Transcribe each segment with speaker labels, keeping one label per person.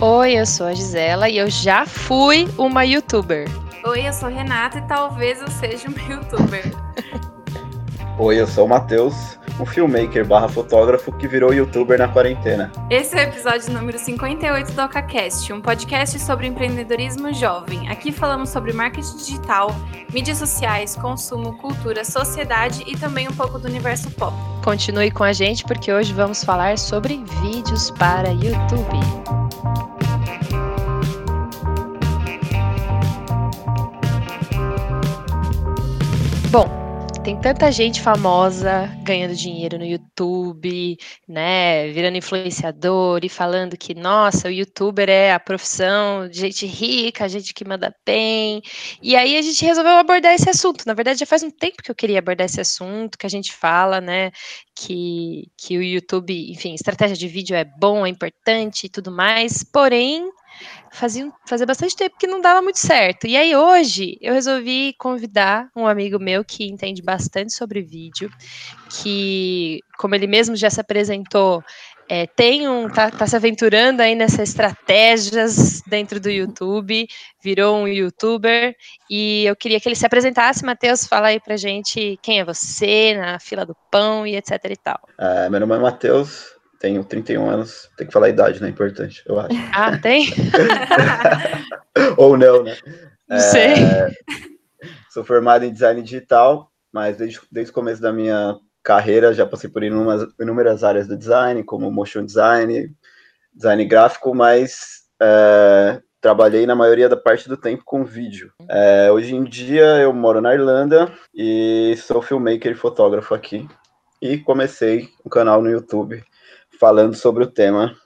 Speaker 1: Oi, eu sou a Gisela e eu já fui uma youtuber.
Speaker 2: Oi, eu sou Renata e talvez eu seja uma youtuber.
Speaker 3: Oi, eu sou o Matheus, um filmmaker barra fotógrafo que virou youtuber na quarentena.
Speaker 2: Esse é o episódio número 58 do OcaCast, um podcast sobre empreendedorismo jovem. Aqui falamos sobre marketing digital, mídias sociais, consumo, cultura, sociedade e também um pouco do universo pop.
Speaker 1: Continue com a gente porque hoje vamos falar sobre vídeos para YouTube. Tem tanta gente famosa ganhando dinheiro no YouTube, né, virando influenciador e falando que, nossa, o youtuber é a profissão de gente rica, gente que manda bem. E aí a gente resolveu abordar esse assunto. Na verdade, já faz um tempo que eu queria abordar esse assunto, que a gente fala, né, que, que o YouTube, enfim, estratégia de vídeo é bom, é importante e tudo mais, porém fazia, fazia bastante tempo que não dava muito certo. E aí hoje eu resolvi convidar um amigo meu que entende bastante sobre vídeo, que, como ele mesmo já se apresentou, é, tem um, tá, tá, se aventurando aí nessas estratégias dentro do YouTube, virou um youtuber, e eu queria que ele se apresentasse, Matheus, fala aí pra gente quem é você, na fila do pão e etc e tal.
Speaker 3: É, meu nome é Matheus, tenho 31 anos. Tem que falar a idade, né? Importante, eu acho.
Speaker 1: Ah, tem?
Speaker 3: Ou não, né?
Speaker 1: Não é, sei.
Speaker 3: Sou formado em design digital, mas desde, desde o começo da minha carreira já passei por inúmeras, inúmeras áreas do design, como motion design, design gráfico, mas é, trabalhei na maioria da parte do tempo com vídeo. É, hoje em dia eu moro na Irlanda e sou filmmaker e fotógrafo aqui. E comecei um canal no YouTube falando sobre o tema,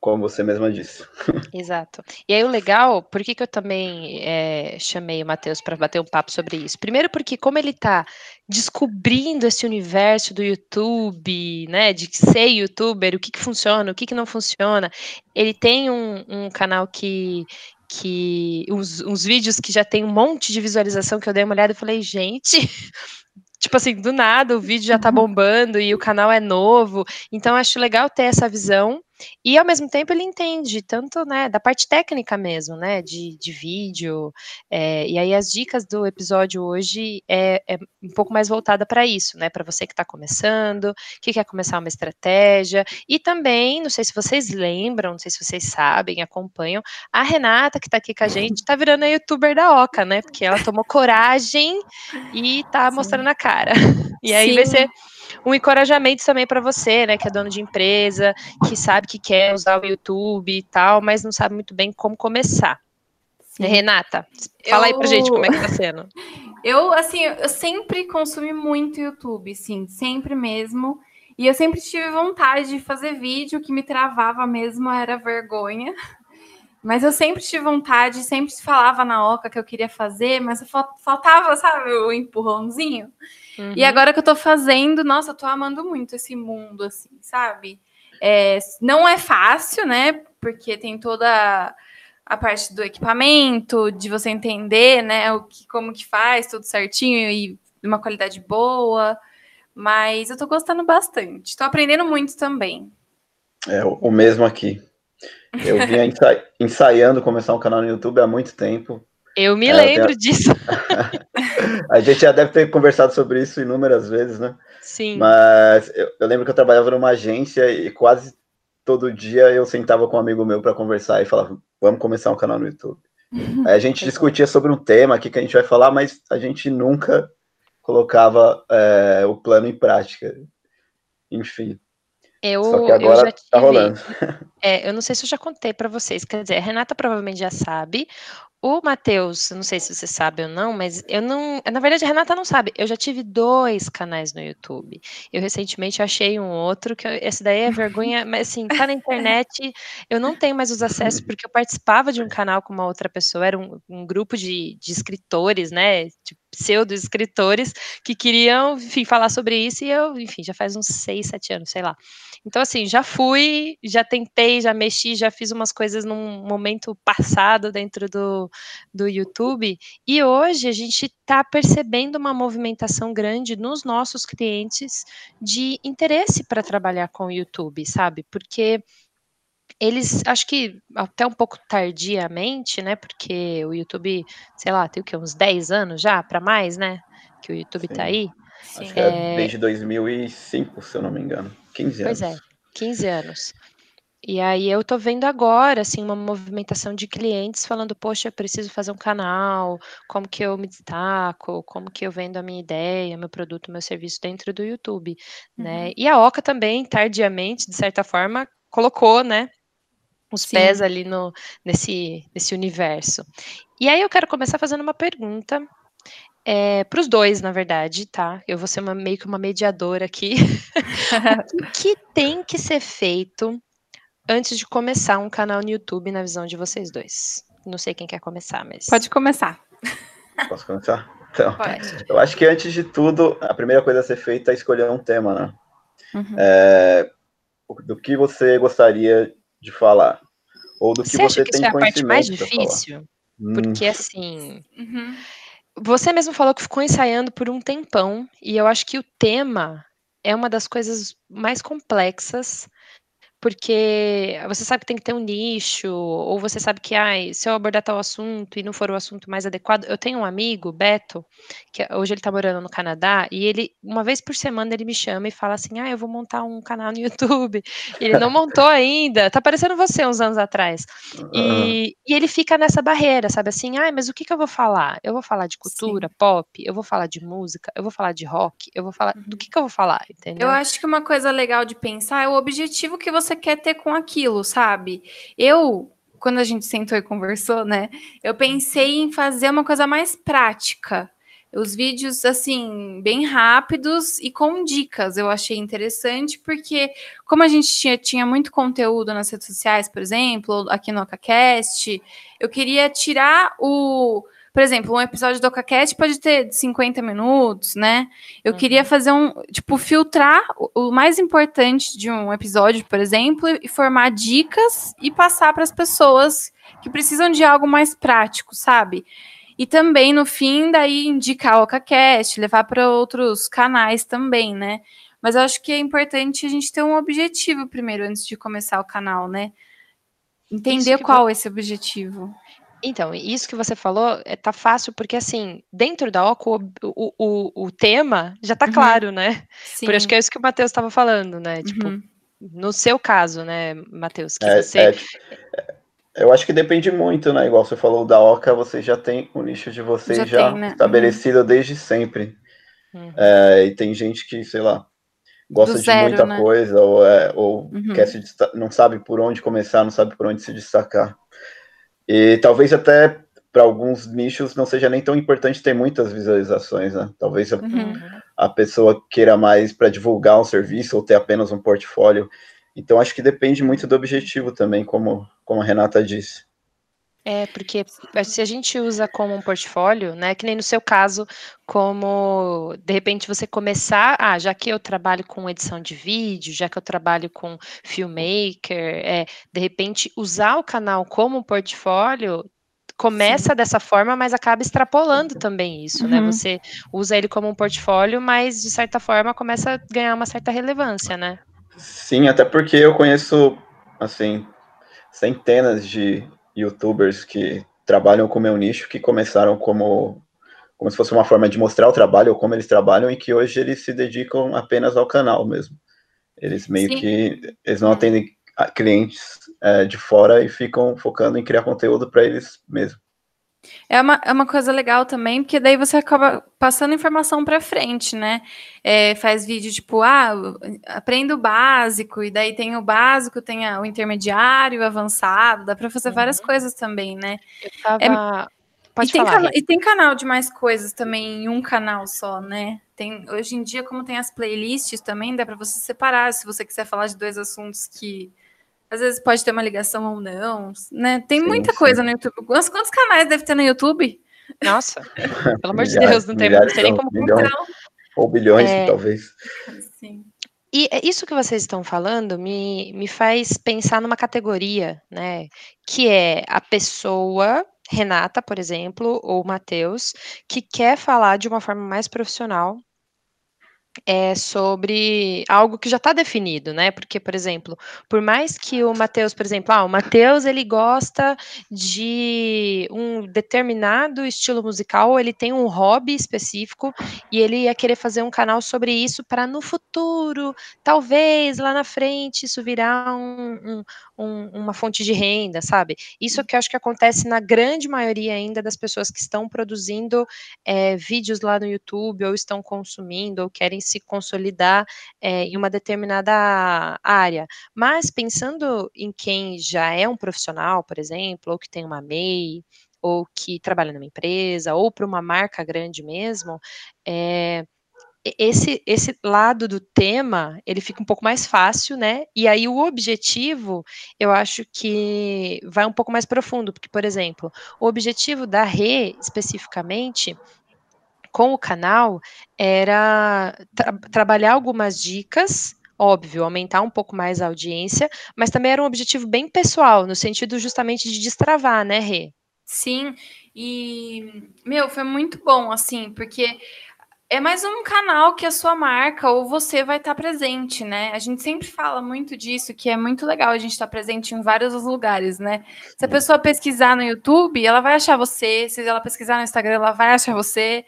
Speaker 3: como você mesma disse.
Speaker 1: Exato. E aí o legal, por que, que eu também é, chamei o Matheus para bater um papo sobre isso? Primeiro porque como ele está descobrindo esse universo do YouTube, né, de ser youtuber, o que, que funciona, o que, que não funciona, ele tem um, um canal que que uns, vídeos que já tem um monte de visualização que eu dei uma olhada e falei, gente, tipo assim, do nada o vídeo já tá uhum. bombando e o canal é novo. Então acho legal ter essa visão e ao mesmo tempo ele entende tanto, né, da parte técnica mesmo, né, de, de vídeo. É, e aí as dicas do episódio hoje é, é um pouco mais voltada para isso, né, para você que está começando, que quer começar uma estratégia. E também, não sei se vocês lembram, não sei se vocês sabem, acompanham, a Renata que está aqui com a gente está virando a youtuber da Oca, né, porque ela tomou coragem e está mostrando a cara. E aí Sim. vai ser um encorajamento também para você, né, que é dono de empresa, que sabe que quer usar o YouTube e tal, mas não sabe muito bem como começar. Sim. Renata, fala eu... aí pra gente como é que tá sendo.
Speaker 2: Eu, assim, eu sempre consumi muito YouTube, sim, sempre mesmo. E eu sempre tive vontade de fazer vídeo, o que me travava mesmo era vergonha. Mas eu sempre tive vontade, sempre falava na oca que eu queria fazer, mas faltava, sabe, o empurrãozinho. Uhum. E agora que eu tô fazendo, nossa, eu tô amando muito esse mundo, assim, sabe? É, não é fácil, né? Porque tem toda a parte do equipamento, de você entender, né, o que, como que faz, tudo certinho e de uma qualidade boa. Mas eu tô gostando bastante. Tô aprendendo muito também.
Speaker 3: É o mesmo aqui. Eu vinha ensa ensaiando começar um canal no YouTube há muito tempo.
Speaker 1: Eu me é, lembro tenho... disso.
Speaker 3: a gente já deve ter conversado sobre isso inúmeras vezes, né?
Speaker 1: Sim.
Speaker 3: Mas eu, eu lembro que eu trabalhava numa agência e quase todo dia eu sentava com um amigo meu para conversar e falava: vamos começar um canal no YouTube. Aí a gente discutia sobre um tema aqui que a gente vai falar, mas a gente nunca colocava é, o plano em prática. Enfim.
Speaker 1: Eu, Só que agora eu já tive, tá rolando. É, eu não sei se eu já contei para vocês, quer dizer, a Renata provavelmente já sabe, o Matheus, não sei se você sabe ou não, mas eu não. Na verdade, a Renata não sabe. Eu já tive dois canais no YouTube. Eu recentemente achei um outro, que eu, esse daí é vergonha, mas assim, tá na internet. Eu não tenho mais os acessos, porque eu participava de um canal com uma outra pessoa, era um, um grupo de, de escritores, né? De pseudo-escritores que queriam, enfim, falar sobre isso, e eu, enfim, já faz uns seis, sete anos, sei lá. Então, assim, já fui, já tentei, já mexi, já fiz umas coisas num momento passado dentro do, do YouTube, e hoje a gente está percebendo uma movimentação grande nos nossos clientes de interesse para trabalhar com o YouTube, sabe? Porque eles, acho que até um pouco tardiamente, né? Porque o YouTube, sei lá, tem o que, uns 10 anos já, para mais, né? Que o YouTube tá Sim. tá aí.
Speaker 3: Sim. Acho que é, é desde 2005, se eu não me engano. 15
Speaker 1: anos.
Speaker 3: Pois é,
Speaker 1: 15 anos. E aí eu tô vendo agora, assim, uma movimentação de clientes falando, poxa, eu preciso fazer um canal, como que eu me destaco, como que eu vendo a minha ideia, meu produto, meu serviço dentro do YouTube, né? Uhum. E a Oca também, tardiamente, de certa forma, colocou, né, os Sim. pés ali no, nesse, nesse universo. E aí eu quero começar fazendo uma pergunta é, para os dois, na verdade, tá? Eu vou ser uma, meio que uma mediadora aqui. o que tem que ser feito antes de começar um canal no YouTube na visão de vocês dois? Não sei quem quer começar, mas.
Speaker 2: Pode começar.
Speaker 3: Posso começar? Então, Pode. eu acho que antes de tudo, a primeira coisa a ser feita é escolher um tema, né? Uhum. É, do que você gostaria de falar? Ou do que você,
Speaker 1: você
Speaker 3: que tem
Speaker 1: isso é a parte mais difícil? Porque, hum. assim, uhum. você mesmo falou que ficou ensaiando por um tempão, e eu acho que o tema é uma das coisas mais complexas porque você sabe que tem que ter um nicho, ou você sabe que, ai, se eu abordar tal assunto e não for o assunto mais adequado. Eu tenho um amigo, Beto, que hoje ele tá morando no Canadá, e ele, uma vez por semana, ele me chama e fala assim: ah, eu vou montar um canal no YouTube. Ele não montou ainda, tá parecendo você uns anos atrás. E, e ele fica nessa barreira, sabe assim, ai, mas o que, que eu vou falar? Eu vou falar de cultura, Sim. pop, eu vou falar de música, eu vou falar de rock, eu vou falar. Do uhum. que, que eu vou falar, entendeu?
Speaker 2: Eu acho que uma coisa legal de pensar é o objetivo que você você quer ter com aquilo, sabe? Eu, quando a gente sentou e conversou, né, eu pensei em fazer uma coisa mais prática. Os vídeos, assim, bem rápidos e com dicas, eu achei interessante, porque como a gente tinha, tinha muito conteúdo nas redes sociais, por exemplo, aqui no OcaCast, eu queria tirar o por exemplo, um episódio do OcaCast pode ter 50 minutos, né? Eu uhum. queria fazer um, tipo, filtrar o, o, mais importante de um episódio, por exemplo, e formar dicas e passar para as pessoas que precisam de algo mais prático, sabe? E também, no fim, daí indicar o OcaCast, levar para outros canais também, né? Mas eu acho que é importante a gente ter um objetivo primeiro, antes de começar o canal, né? Entender qual é esse objetivo.
Speaker 1: Então, isso que você falou é, tá fácil, porque assim, dentro da OCO, o, o, o tema já tá uhum. claro, né? Sim. Por acho que é isso que o Matheus estava falando, né? Tipo, uhum. no seu caso, né, Matheus, que é, você. É,
Speaker 3: eu acho que depende muito, né? Igual você falou da OCA, você já tem o nicho de vocês já, já tem, né? estabelecido uhum. desde sempre. Uhum. É, e tem gente que, sei lá, gosta Do de zero, muita né? coisa, ou, é, ou uhum. quer se não sabe por onde começar, não sabe por onde se destacar. E talvez até para alguns nichos não seja nem tão importante ter muitas visualizações, né? Talvez uhum. a, a, pessoa queira mais para divulgar um serviço ou ter apenas um portfólio. Então acho que depende muito do objetivo também, como, como a Renata disse.
Speaker 1: É, porque se a gente usa como um portfólio, né, que nem no seu caso, como de repente você começar, ah, já que eu trabalho com edição de vídeo, já que eu trabalho com filmmaker, é, de repente usar o canal como um portfólio começa Sim. dessa forma, mas acaba extrapolando também isso, né? uhum. né? Você usa ele como um portfólio, mas de certa forma começa a ganhar uma certa relevância, né?
Speaker 3: Sim, até porque eu conheço, assim, centenas de youtubers que trabalham com o meu nicho, que começaram como, como se fosse uma forma de mostrar o trabalho, ou como eles trabalham, e que hoje eles se dedicam apenas ao canal mesmo. Eles meio Sim. que, eles não atendem clientes é, de fora e ficam focando em criar conteúdo para eles mesmos.
Speaker 2: É uma, é uma coisa legal também, porque daí você acaba passando informação para frente, né? É, faz vídeo tipo, ah, aprenda o básico, e daí tem o básico, tem o intermediário, o avançado, dá para fazer uhum. várias coisas também, né?
Speaker 1: Eu tava... É,
Speaker 2: Pode e, falar, tem e tem canal de mais coisas também em um canal só, né? Tem, hoje em dia, como tem as playlists também, dá para você separar, se você quiser falar de dois assuntos que às vezes pode ter uma ligação ou não, né? Tem sim, muita sim. coisa no YouTube. Quantos, quantos canais deve ter no YouTube?
Speaker 1: Nossa, pelo amor de Deus, não tem, não tem nem como
Speaker 3: milhões, Ou bilhões, é... talvez.
Speaker 1: Sim. E é isso que vocês estão falando me, me faz pensar numa categoria, né? Que é a pessoa, Renata, por exemplo, ou Matheus, que quer falar de uma forma mais profissional é sobre algo que já está definido, né? Porque, por exemplo, por mais que o Matheus, por exemplo, ah, o Matheus ele gosta de um determinado estilo musical, ele tem um hobby específico e ele ia querer fazer um canal sobre isso para no futuro, talvez lá na frente, isso virar um, um, um, uma fonte de renda, sabe? Isso que eu acho que acontece na grande maioria ainda das pessoas que estão produzindo é, vídeos lá no YouTube ou estão consumindo ou querem se consolidar é, em uma determinada área. Mas pensando em quem já é um profissional, por exemplo, ou que tem uma MEI, ou que trabalha numa empresa, ou para uma marca grande mesmo, é, esse, esse lado do tema, ele fica um pouco mais fácil, né? E aí o objetivo, eu acho que vai um pouco mais profundo, porque, por exemplo, o objetivo da Rê, especificamente, com o canal, era tra trabalhar algumas dicas, óbvio, aumentar um pouco mais a audiência, mas também era um objetivo bem pessoal, no sentido justamente de destravar, né, Rê?
Speaker 2: Sim, e, meu, foi muito bom, assim, porque é mais um canal que a sua marca ou você vai estar presente, né? A gente sempre fala muito disso, que é muito legal a gente estar presente em vários lugares, né? Se a pessoa pesquisar no YouTube, ela vai achar você, se ela pesquisar no Instagram, ela vai achar você.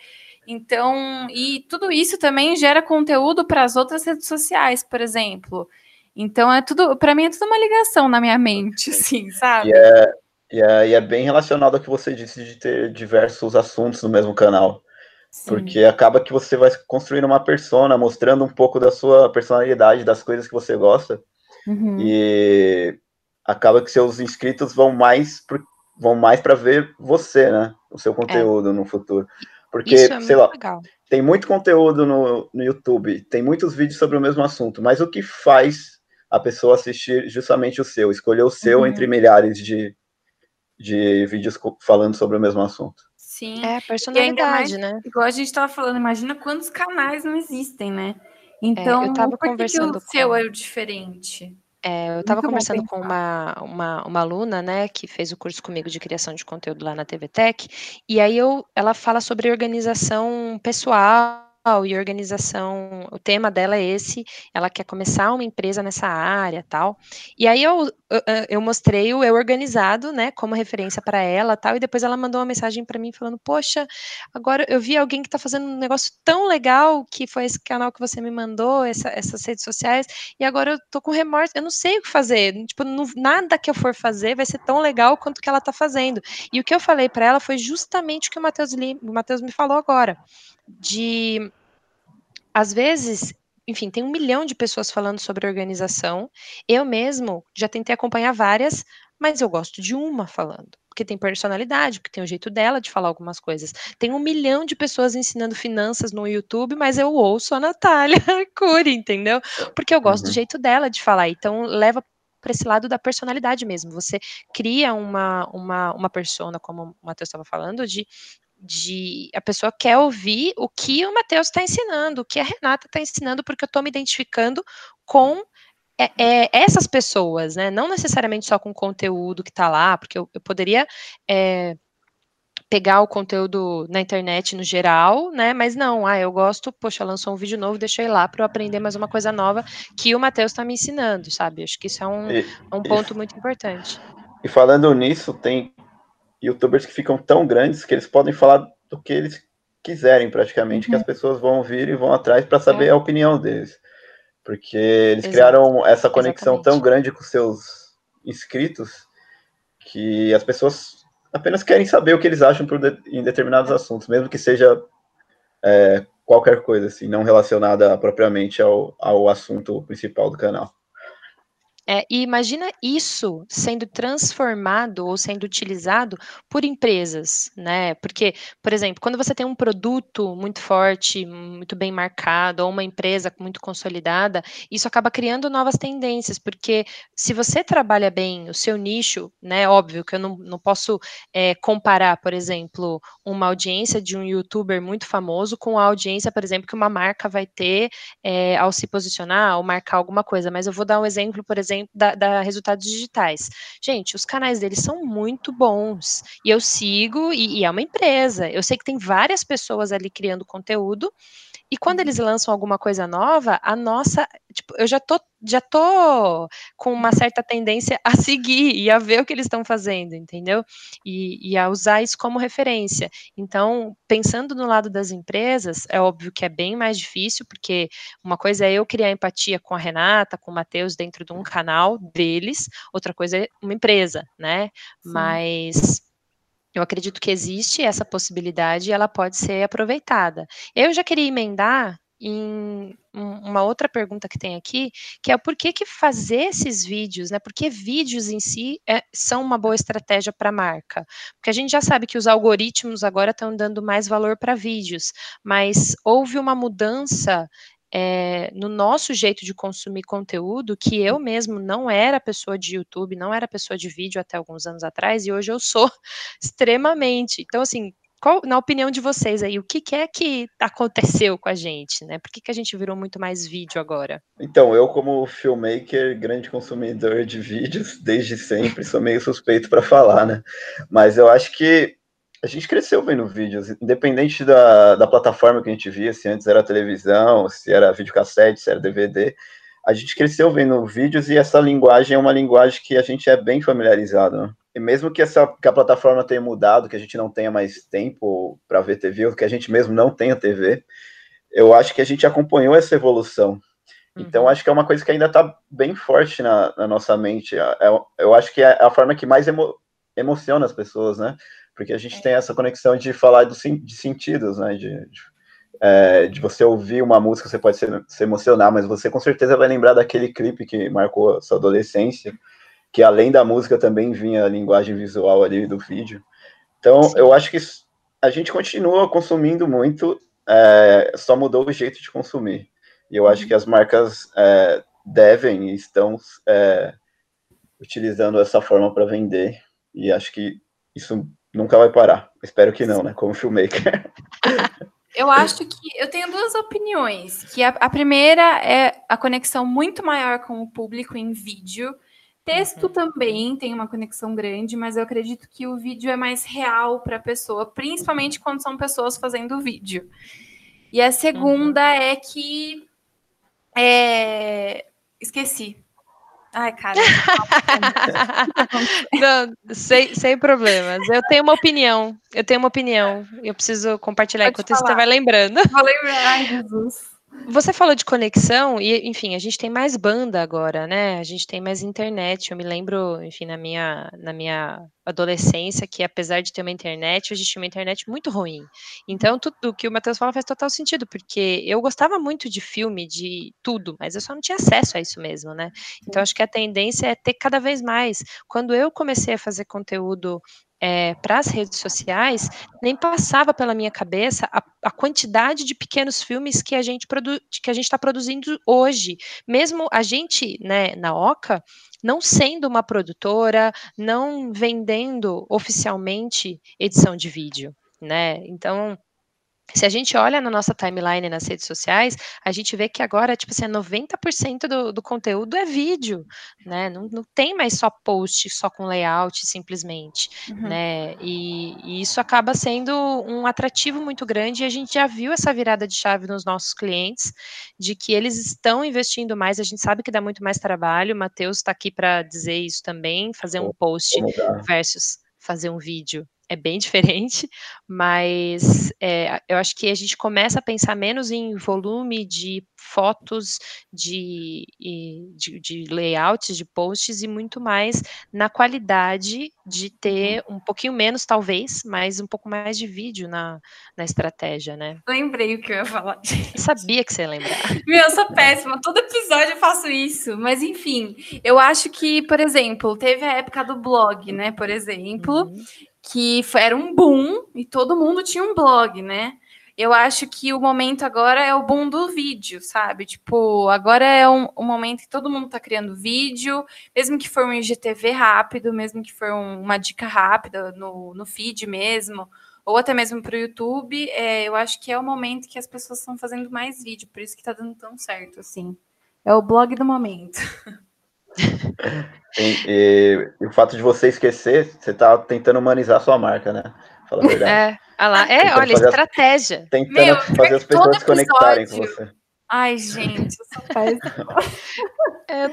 Speaker 2: Então, e tudo isso também gera conteúdo para as outras redes sociais, por exemplo. Então, é tudo, para mim, é tudo uma ligação na minha mente, assim, sabe?
Speaker 3: E é, e é, e é bem relacionado ao que você disse de ter diversos assuntos no mesmo canal. Sim. Porque acaba que você vai construindo uma persona, mostrando um pouco da sua personalidade, das coisas que você gosta. Uhum. E acaba que seus inscritos vão mais pro, vão mais para ver você, né? O seu conteúdo é. no futuro. Porque, é sei lá, legal. tem muito conteúdo no, no YouTube, tem muitos vídeos sobre o mesmo assunto, mas o que faz a pessoa assistir justamente o seu, escolher o seu uhum. entre milhares de, de vídeos falando sobre o mesmo assunto?
Speaker 2: Sim.
Speaker 1: É, personalidade, mais, né?
Speaker 2: Igual a gente estava falando, imagina quantos canais não existem, né? Então, é, eu tava conversando que o seu é o diferente?
Speaker 1: É, eu estava conversando com uma, uma, uma, aluna, né, que fez o curso comigo de criação de conteúdo lá na TV Tech, e aí eu, ela fala sobre organização pessoal e organização, o tema dela é esse, ela quer começar uma empresa nessa área, tal. E aí eu, eu, eu mostrei o eu organizado, né, como referência para ela, tal, e depois ela mandou uma mensagem para mim falando: "Poxa, agora eu vi alguém que está fazendo um negócio tão legal, que foi esse canal que você me mandou, essa, essas redes sociais, e agora eu tô com remorso, eu não sei o que fazer, tipo, não, nada que eu for fazer vai ser tão legal quanto que ela está fazendo". E o que eu falei para ela foi justamente o que o Matheus me falou agora de às vezes, enfim, tem um milhão de pessoas falando sobre organização. Eu mesmo já tentei acompanhar várias, mas eu gosto de uma falando, porque tem personalidade, porque tem o jeito dela de falar algumas coisas. Tem um milhão de pessoas ensinando finanças no YouTube, mas eu ouço a Natália Cury, entendeu? Porque eu gosto uhum. do jeito dela de falar. Então, leva para esse lado da personalidade mesmo. Você cria uma, uma, uma persona, como o Matheus estava falando, de de a pessoa quer ouvir o que o Matheus está ensinando, o que a Renata está ensinando, porque eu estou me identificando com é, é, essas pessoas, né? Não necessariamente só com o conteúdo que está lá, porque eu, eu poderia é, pegar o conteúdo na internet no geral, né? Mas não, ah, eu gosto, poxa, lançou um vídeo novo, ir lá para eu aprender mais uma coisa nova que o Matheus está me ensinando, sabe? Acho que isso é um, e, é um ponto e, muito importante.
Speaker 3: E falando nisso, tem youtubers que ficam tão grandes que eles podem falar do que eles quiserem, praticamente, uhum. que as uhum. pessoas vão vir e vão atrás para saber é. a opinião deles. Porque eles Exato. criaram essa conexão Exatamente. tão grande com seus inscritos que as pessoas apenas querem saber o que eles acham de, em determinados é. assuntos, mesmo que seja é, qualquer coisa, assim, não relacionada propriamente ao, ao assunto principal do canal.
Speaker 1: É, e imagina isso sendo transformado ou sendo utilizado por empresas, né? Porque, por exemplo, quando você tem um produto muito forte, muito bem marcado, ou uma empresa muito consolidada, isso acaba criando novas tendências, porque se você trabalha bem o seu nicho, né? Óbvio que eu não, não posso é, comparar, por exemplo, uma audiência de um youtuber muito famoso com a audiência, por exemplo, que uma marca vai ter é, ao se posicionar ou marcar alguma coisa, mas eu vou dar um exemplo, por exemplo exemplo, da, da resultados digitais. Gente, os canais deles são muito bons. E eu sigo, e, e é uma empresa. Eu sei que tem várias pessoas ali criando conteúdo. E quando eles uhum. lançam alguma coisa nova, a nossa, tipo, eu já tô, já tô com uma certa tendência a seguir e a ver o que eles estão fazendo, entendeu? E, e, a usar isso como referência. Então, pensando no lado das empresas, é óbvio que é bem mais difícil, porque uma coisa é eu criar empatia com a Renata, com o Matheus dentro de um canal deles, outra coisa é uma empresa, né? Sim. Mas eu acredito que existe essa possibilidade e ela pode ser aproveitada. Eu já queria emendar em uma outra pergunta que tem aqui, que é por que, que fazer esses vídeos, né? Porque vídeos em si é, são uma boa estratégia para a marca. Porque a gente já sabe que os algoritmos agora estão dando mais valor para vídeos, mas houve uma mudança é, no nosso jeito de consumir conteúdo, que eu mesmo não era pessoa de YouTube, não era pessoa de vídeo até alguns anos atrás, e hoje eu sou extremamente. Então, assim, qual, na opinião de vocês aí, o que, que, é que aconteceu com a gente, né? Por que, que a gente virou muito mais vídeo agora?
Speaker 3: Então, eu, como filmmaker, grande consumidor de vídeos, desde sempre, sou meio suspeito para falar, né? Mas eu acho que a gente cresceu vendo vídeos, independente da, da plataforma que a gente via, se antes era televisão, se era videocassete, se era DVD, a gente cresceu vendo vídeos e essa linguagem é uma linguagem que a gente é bem familiarizado. Né? E mesmo que, essa, que a plataforma tenha mudado, que a gente não tenha mais tempo para ver TV, ou que a gente mesmo não tenha TV, eu acho que a gente acompanhou essa evolução. Então, uhum. acho que é uma coisa que ainda está bem forte na, na nossa mente. Eu, é, eu, acho que é a forma que mais emo, emociona as pessoas, né? porque a gente é. tem essa conexão de falar do, de sentidos, né? De, de, é, de, você ouvir uma música, você pode se, se, emocionar, mas você com certeza vai lembrar daquele clipe que marcou a sua adolescência, que além da música também vinha a linguagem visual ali do vídeo. Então, Sim. eu acho que a gente continua consumindo muito, é, só mudou o jeito de consumir. E eu acho que as marcas é, devem e estão é, utilizando essa forma para vender. E acho que isso nunca vai parar. Espero que não, né? Como filmmaker.
Speaker 2: Eu acho que eu tenho duas opiniões. Que a, a, primeira é a conexão muito maior com o público em vídeo. Texto uhum. também tem uma conexão grande, mas eu acredito que o vídeo é mais real para a pessoa, principalmente quando são pessoas fazendo vídeo. E a segunda uhum. é que é... esqueci. Ai, cara.
Speaker 1: Não, sem, sem problemas. Eu tenho uma opinião. Eu tenho uma opinião. Eu preciso compartilhar Pode enquanto falar. você vai lembrando.
Speaker 2: Vou lembrar, ai, Jesus.
Speaker 1: Você falou de conexão e, enfim, a gente tem mais banda agora, né? A gente tem mais internet. Eu me lembro, enfim, na minha, na minha adolescência, que apesar de ter uma internet, hoje tinha uma internet muito ruim. Então, tudo o que o Matheus fala faz total sentido, porque eu gostava muito de filme, de tudo, mas eu só não tinha acesso a isso mesmo, né? Então, acho que a tendência é ter cada vez mais. Quando eu comecei a fazer conteúdo é, para as redes sociais, nem passava pela minha cabeça a, a, quantidade de pequenos filmes que a gente que a gente está produzindo hoje. Mesmo a gente, né, na Oca, não sendo uma produtora, não vendendo oficialmente edição de vídeo, né? Então se a gente olha na nossa timeline nas redes sociais, a gente vê que agora, tipo assim, 90% do, do conteúdo é vídeo, né? Não, não tem mais só post, só com layout, simplesmente, uhum. né? E, e, isso acaba sendo um atrativo muito grande e a gente já viu essa virada de chave nos nossos clientes, de que eles estão investindo mais, a gente sabe que dá muito mais trabalho, o Matheus está aqui para dizer isso também, fazer um post versus fazer um vídeo é bem diferente, mas é, eu acho que a gente começa a pensar menos em volume de fotos, de, de, de layouts, de posts, e muito mais na qualidade de ter uhum. um pouquinho menos, talvez, mas um pouco mais de vídeo na, na estratégia, né?
Speaker 2: Lembrei o que eu ia falar.
Speaker 1: Eu sabia que você ia lembrar.
Speaker 2: Meu, eu sou péssima, todo episódio eu faço isso, mas enfim, eu acho que, por exemplo, teve a época do blog, né, por exemplo, uhum que era um boom e todo mundo tinha um blog, né? Eu acho que o momento agora é o boom do vídeo, sabe? Tipo, agora é um, um momento que todo mundo tá criando vídeo, mesmo que for um IGTV rápido, mesmo que for um, uma dica rápida no, no feed mesmo, ou até mesmo para o YouTube, é, eu acho que é o momento que as pessoas estão fazendo mais vídeo, por isso que tá dando tão certo, assim. É o blog do momento.
Speaker 3: E, e, e, o fato de você esquecer, você tá tentando humanizar a sua marca, né?
Speaker 1: Fala a verdade. É, ah lá. é olha, estratégia.
Speaker 3: As, tentando Meu, fazer as pessoas se conectarem com você.
Speaker 2: Ai, gente, eu sou péssima.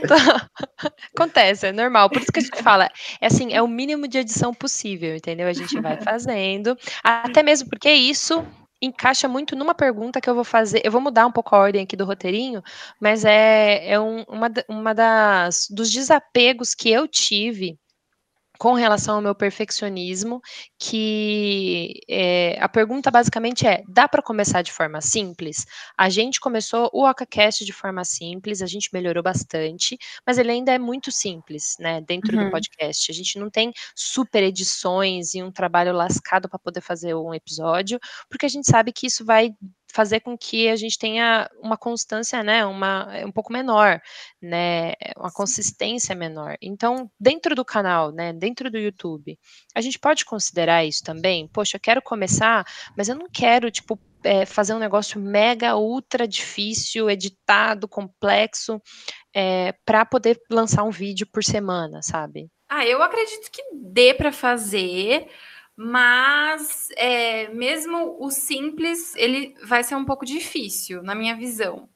Speaker 1: tô... Acontece, é normal. Por isso que a gente fala, é assim, é o mínimo de edição possível, entendeu? A gente vai fazendo. Até mesmo porque isso encaixa muito numa pergunta que eu vou fazer. Eu vou mudar um pouco a ordem aqui do roteirinho, mas é, é um, uma, uma das dos desapegos que eu tive com relação ao meu perfeccionismo, que é, a pergunta basicamente é: dá para começar de forma simples? A gente começou o OcaCast de forma simples, a gente melhorou bastante, mas ele ainda é muito simples, né? Dentro uhum. do podcast. A gente não tem super edições e um trabalho lascado para poder fazer um episódio, porque a gente sabe que isso vai fazer com que a gente tenha uma constância, né, uma é um pouco menor, né, uma consistência menor. Então, dentro do canal, né, dentro do YouTube, a gente pode considerar isso também. Poxa, eu quero começar, mas eu não quero tipo é, fazer um negócio mega ultra difícil, editado, complexo, é, para poder lançar um vídeo por semana, sabe?
Speaker 2: Ah, eu acredito que dê para fazer mas é, mesmo o simples ele vai ser um pouco difícil na minha visão.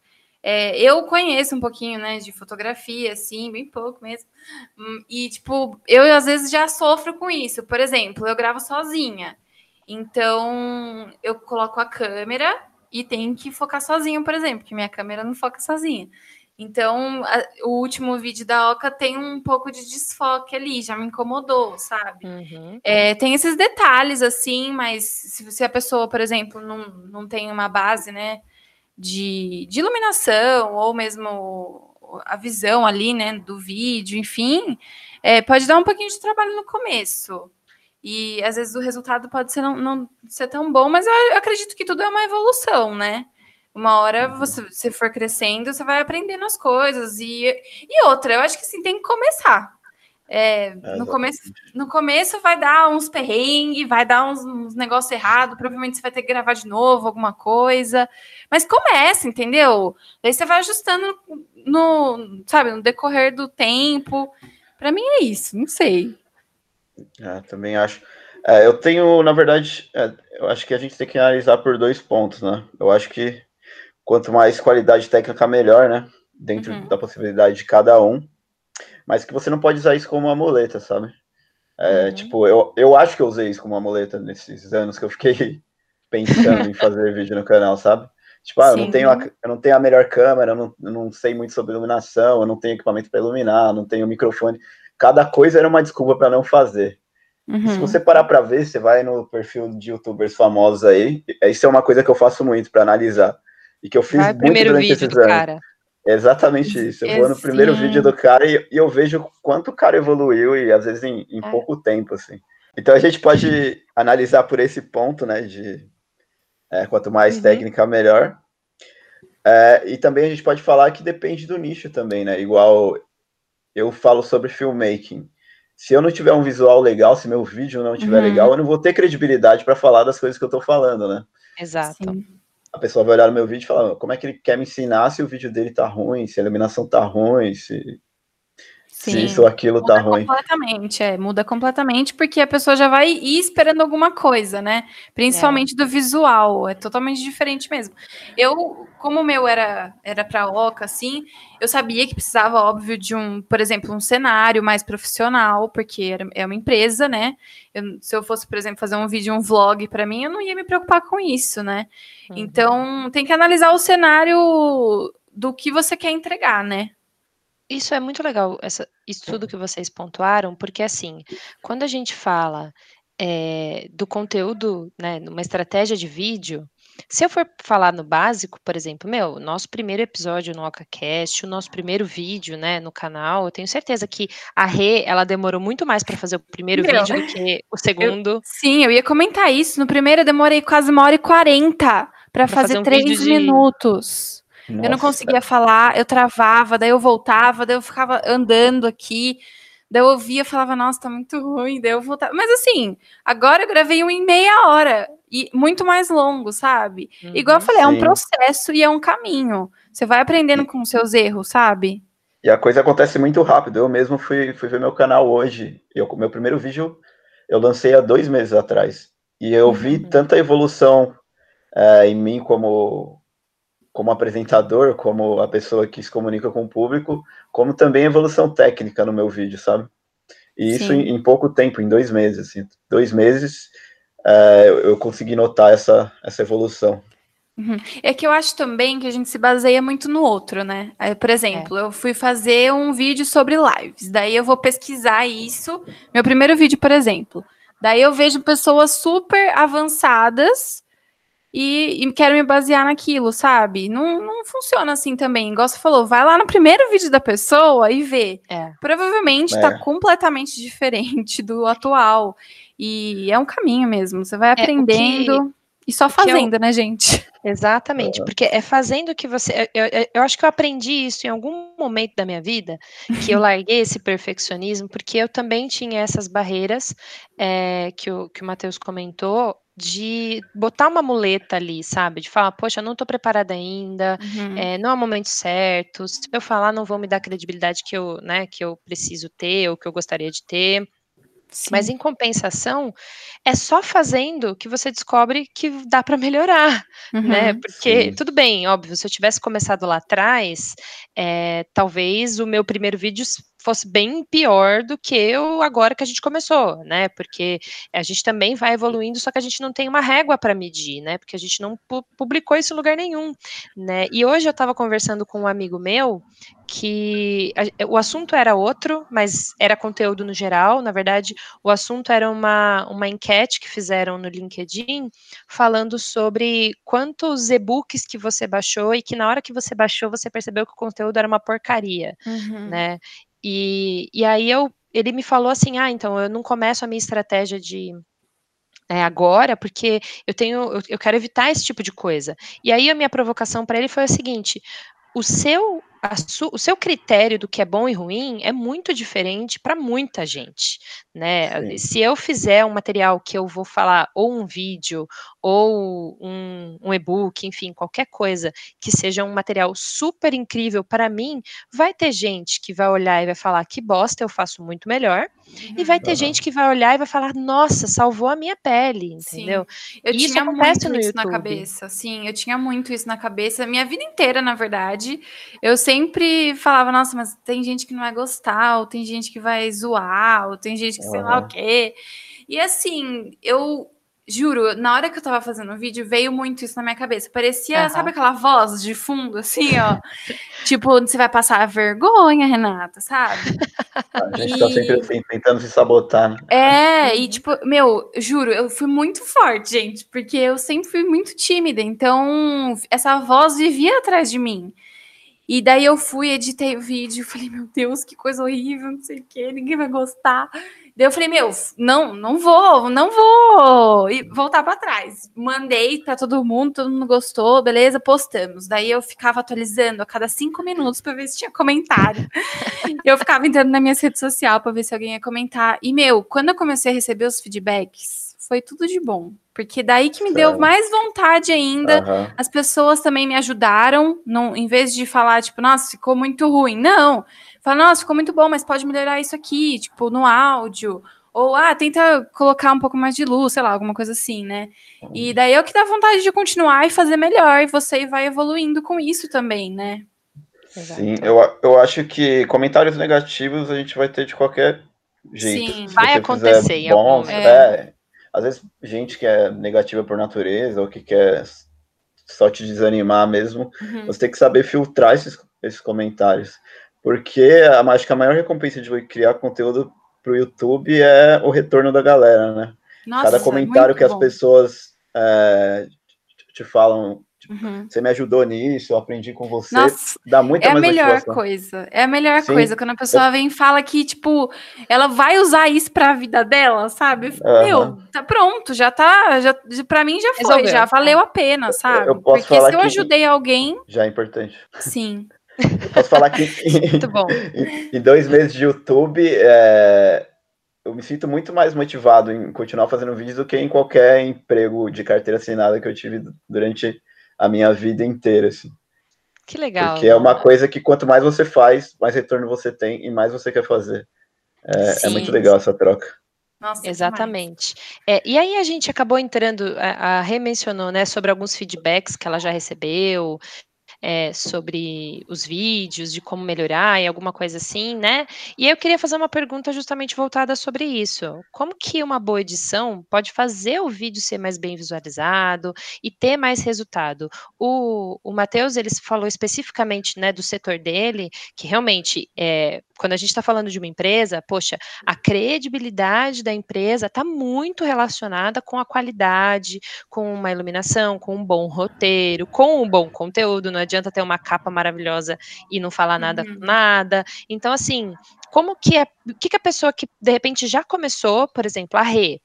Speaker 2: É, eu conheço um pouquinho, né, de fotografia, assim, bem pouco mesmo. Hum, e tipo, eu às vezes já sofro com isso. Por exemplo, eu gravo sozinha, então eu coloco a câmera e tenho que focar sozinho, por exemplo, que minha câmera não foca sozinha. Então, a, o último vídeo da Oca tem um pouco de desfoque ali, já me incomodou, sabe? Uhum. É, tem esses detalhes, assim, mas se, se, a pessoa, por exemplo, não, não tem uma base, né, de, de iluminação, ou mesmo a visão ali, né, do vídeo, enfim, é, pode dar um pouquinho de trabalho no começo. E às vezes o resultado pode ser não, não ser tão bom, mas eu acredito que tudo é uma evolução, né? Uma hora você, você for crescendo, você vai aprendendo as coisas. E, e outra, eu acho que assim, tem que começar. É, é, no, começo, no começo vai dar uns perrengues, vai dar uns, uns negócios errados, provavelmente você vai ter que gravar de novo alguma coisa. Mas começa, entendeu? Daí você vai ajustando no, sabe, no decorrer do tempo. Para mim é isso, não sei.
Speaker 3: É, também acho. É, eu tenho, na verdade, é, eu acho que a gente tem que analisar por dois pontos, né? Eu acho que quanto mais qualidade técnica, melhor, né? Dentro uhum. da possibilidade de cada um. Mas que você não pode usar isso como uma muleta, sabe? É, uhum. Tipo, eu, eu acho que eu usei isso como uma muleta nesses anos que eu fiquei pensando em fazer vídeo no canal, sabe? Tipo, ah, eu não, tenho a, eu não tenho a melhor câmera, eu não, eu não sei muito sobre iluminação, eu não tenho equipamento para iluminar, não tenho microfone. Cada coisa era uma desculpa para não fazer. Uhum. Se você parar para ver, você vai no perfil de youtubers famosos aí, isso é uma coisa que eu faço muito para analisar. E que eu fiz Vai, muito durante esses anos. Cara. É exatamente isso. Eu vou no primeiro vídeo do cara e, e, eu vejo quanto o cara evoluiu e às vezes em, em é. pouco tempo, assim. Então a gente pode analisar por esse ponto, né? De é, quanto mais uhum. técnica, melhor. É, e também a gente pode falar que depende do nicho também, né? Igual eu falo sobre filmmaking. Se eu não tiver um visual legal, se meu vídeo não estiver uhum. legal, eu não vou ter credibilidade para falar das coisas que eu estou falando, né?
Speaker 1: Exato. Sim
Speaker 3: a pessoa vai olhar no meu vídeo e falar como é que ele quer me ensinar se o vídeo dele tá ruim, se a iluminação tá ruim, se, Sim, se isso ou aquilo tá ruim.
Speaker 2: Completamente, é, muda completamente, porque a pessoa já vai ir esperando alguma coisa, né? Principalmente é. do visual, é totalmente diferente mesmo. Eu, como o meu era era para Oca, assim, eu sabia que precisava, óbvio, de um, por exemplo, um cenário mais profissional, porque era, é uma empresa, né? Eu, se eu fosse, por exemplo, fazer um vídeo, um vlog para mim, eu não ia me preocupar com isso, né? Uhum. Então, tem que analisar o cenário do que você quer entregar, né?
Speaker 1: Isso é muito legal, essa, isso tudo que vocês pontuaram, porque assim, quando a gente fala é, do conteúdo, né, numa estratégia de vídeo, se eu for falar no básico, por exemplo, meu, nosso primeiro episódio no OcaCast, o nosso primeiro vídeo, né, no canal, eu tenho certeza que a Rê, ela demorou muito mais para fazer o primeiro meu, vídeo do que o segundo.
Speaker 2: Eu, sim, eu ia comentar isso. No primeiro eu demorei quase uma hora e quarenta para fazer, fazer um três minutos. Nossa. Eu não conseguia falar, eu travava, daí eu voltava, daí eu ficava andando aqui, daí eu ouvia, falava, nossa, tá muito ruim, daí eu voltava. Mas assim, agora eu gravei um em meia hora, e muito mais longo, sabe? Uhum, Igual eu falei, sim. é um processo e é um caminho. Você vai aprendendo com seus erros, sabe?
Speaker 3: E a coisa acontece muito rápido. Eu mesmo fui, fui ver meu canal hoje. Eu, meu primeiro vídeo eu lancei há dois meses atrás. E eu vi uhum. tanta evolução é, em mim como, como apresentador, como a pessoa que se comunica com o público, como também evolução técnica no meu vídeo, sabe? E isso em, em, pouco tempo, em dois meses, assim. Dois meses é, eu consegui notar essa, essa evolução.
Speaker 2: Uhum. É que eu acho também que a gente se baseia muito no outro, né? Por exemplo, é. eu fui fazer um vídeo sobre lives, daí eu vou pesquisar isso. Meu primeiro vídeo, por exemplo. Daí eu vejo pessoas super avançadas e, e quero me basear naquilo, sabe? Não, não funciona assim também. Igual você falou, vai lá no primeiro vídeo da pessoa e vê. É. Provavelmente está é. completamente diferente do atual. E é um caminho mesmo. Você vai é, aprendendo. É, e só fazendo, eu... né, gente?
Speaker 1: Exatamente, é. porque é fazendo que você. Eu, eu, eu, acho que eu aprendi isso em algum momento da minha vida, que eu larguei esse perfeccionismo, porque eu também tinha essas barreiras é, que, o, que o Matheus comentou, de botar uma muleta ali, sabe? De falar, poxa, não tô preparada ainda, uhum. é, não é o momento certo, se eu falar, não vou me dar a credibilidade que eu, né, que eu preciso ter, ou que eu gostaria de ter. Sim. Mas em compensação, é só fazendo que você descobre que dá para melhorar, né? uhum, né? Porque sim. tudo bem, óbvio, se eu tivesse começado lá atrás, é, talvez o meu primeiro vídeo fosse bem pior do que o agora que a gente começou, né? Porque a gente também vai evoluindo, só que a gente não tem uma régua para medir, né? Porque a gente não pu publicou isso em lugar nenhum, né? E hoje eu estava conversando com um amigo meu que a, o assunto era outro, mas era conteúdo no geral. Na verdade, o assunto era uma, uma enquete que fizeram no LinkedIn falando sobre quantos e-books que você baixou e que na hora que você baixou você percebeu que o conteúdo era uma porcaria, uhum. né? E, e aí eu, ele me falou assim, ah, então eu não começo a minha estratégia de é, agora, porque eu tenho, eu, eu quero evitar esse tipo de coisa. E aí a minha provocação para ele foi a seguinte: o seu o seu critério do que é bom e ruim é muito diferente para muita gente, né? Sim. Se eu fizer um material que eu vou falar, ou um vídeo, ou um, um e-book, enfim, qualquer coisa que seja um material super incrível para mim, vai ter gente que vai olhar e vai falar que bosta, eu faço muito melhor, uhum. e vai ter uhum. gente que vai olhar e vai falar, nossa, salvou a minha pele, entendeu?
Speaker 2: Sim. Eu e tinha muito isso YouTube. na cabeça, sim, eu tinha muito isso na cabeça, minha vida inteira, na verdade, eu sempre sempre falava, nossa, mas tem gente que não vai gostar, ou tem gente que vai zoar, ou tem gente que uhum. sei lá o quê. E assim, eu juro, na hora que eu tava fazendo o vídeo, veio muito isso na minha cabeça. Parecia, uhum. sabe aquela voz de fundo, assim, ó? tipo, você vai passar vergonha, Renata, sabe?
Speaker 3: A gente e... tá sempre assim, tentando se sabotar. Né?
Speaker 2: É, e tipo, meu, juro, eu fui muito forte, gente, porque eu sempre fui muito tímida, então essa voz vivia atrás de mim. E daí eu fui, editei o vídeo, falei, meu Deus, que coisa horrível, não sei o que, ninguém vai gostar. Daí eu falei, meu, não, não vou, não vou. E voltar para trás. Mandei para todo mundo, todo mundo gostou, beleza, postamos. Daí eu ficava atualizando a cada cinco minutos para ver se tinha comentário. eu ficava entrando na minha rede social para ver se alguém ia comentar. E, meu, quando eu comecei a receber os feedbacks, foi tudo de bom. Porque daí que me deu mais vontade ainda. Uhum. As pessoas também me ajudaram, não, em vez de falar, tipo, nossa, ficou muito ruim. Não. Fala, nossa, ficou muito bom, mas pode melhorar isso aqui, tipo, no áudio. Ou, ah, tenta colocar um pouco mais de luz, sei lá, alguma coisa assim, né? E uhum. daí é o que dá vontade de continuar e fazer melhor. E você vai evoluindo com isso também, né?
Speaker 3: Sim, eu, eu acho que comentários negativos a gente vai ter de qualquer jeito. Sim,
Speaker 1: vai acontecer.
Speaker 3: Bons, é. é às vezes, gente que é negativa por natureza ou que quer só te desanimar mesmo, uhum. você tem que saber filtrar esses, esses comentários. Porque a, acho que a maior recompensa de criar conteúdo para o YouTube é o retorno da galera, né? Nossa, Cada comentário que bom. as pessoas é, te falam Tipo, uhum. Você me ajudou nisso, eu aprendi com você. Nossa, dá muita
Speaker 2: é a melhor motivação. coisa. É a melhor Sim. coisa quando a pessoa vem e fala que, tipo, ela vai usar isso para a vida dela, sabe? Uhum. Meu, tá pronto, já tá. Já, pra mim já foi, Resolveu. já valeu a pena, sabe? Eu posso Porque se eu ajudei alguém.
Speaker 3: Já é importante.
Speaker 2: Sim.
Speaker 3: Eu posso falar que muito bom. em, em dois meses de YouTube, é, eu me sinto muito mais motivado em continuar fazendo vídeos do que em qualquer emprego de carteira assinada que eu tive durante a minha vida inteira, assim.
Speaker 1: Que legal.
Speaker 3: Porque é uma coisa que quanto mais você faz, mais retorno você tem e mais você quer fazer. É, é muito legal essa troca.
Speaker 1: Nossa, Exatamente. É, e aí a gente acabou entrando, a, a Rê mencionou, né, sobre alguns feedbacks que ela já recebeu, é, sobre os vídeos, de como melhorar e alguma coisa assim, né? E eu queria fazer uma pergunta justamente voltada sobre isso. Como que uma boa edição pode fazer o vídeo ser mais bem visualizado e ter mais resultado? O, o Matheus, ele falou especificamente, né, do setor dele, que realmente, é, quando a gente está falando de uma empresa, poxa, a credibilidade da empresa está muito relacionada com a qualidade, com uma iluminação, com um bom roteiro, com um bom conteúdo, não adianta ter uma capa maravilhosa e não falar nada uhum. com nada. Então, assim, como que é, o que, que a pessoa que de repente já começou, por exemplo, a Rê,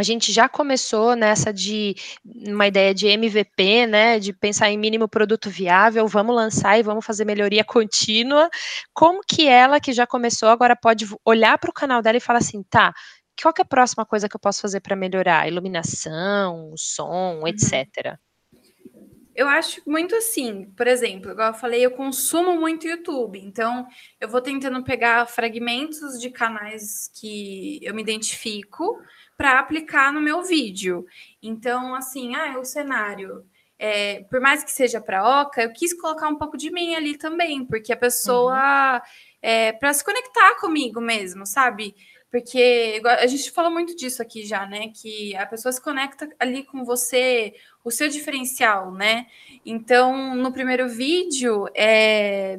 Speaker 1: a gente já começou nessa de uma ideia de MVP, né, de pensar em mínimo produto viável, vamos lançar e vamos fazer melhoria contínua. Como que ela que já começou agora pode olhar para o canal dela e falar assim, tá, qual que é a próxima coisa que eu posso fazer para melhorar? Iluminação, som, uhum. etc.
Speaker 2: Eu acho muito assim, por exemplo, igual eu falei, eu consumo muito YouTube, então eu vou tentando pegar fragmentos de canais que eu me identifico para aplicar no meu vídeo. Então, assim, ah, o cenário. É, por mais que seja para Oca, eu quis colocar um pouco de mim ali também, porque a pessoa uhum. é, para se conectar comigo mesmo, sabe? Porque a gente falou muito disso aqui já, né? Que a pessoa se conecta ali com você, o seu diferencial, né? Então, no primeiro vídeo, é,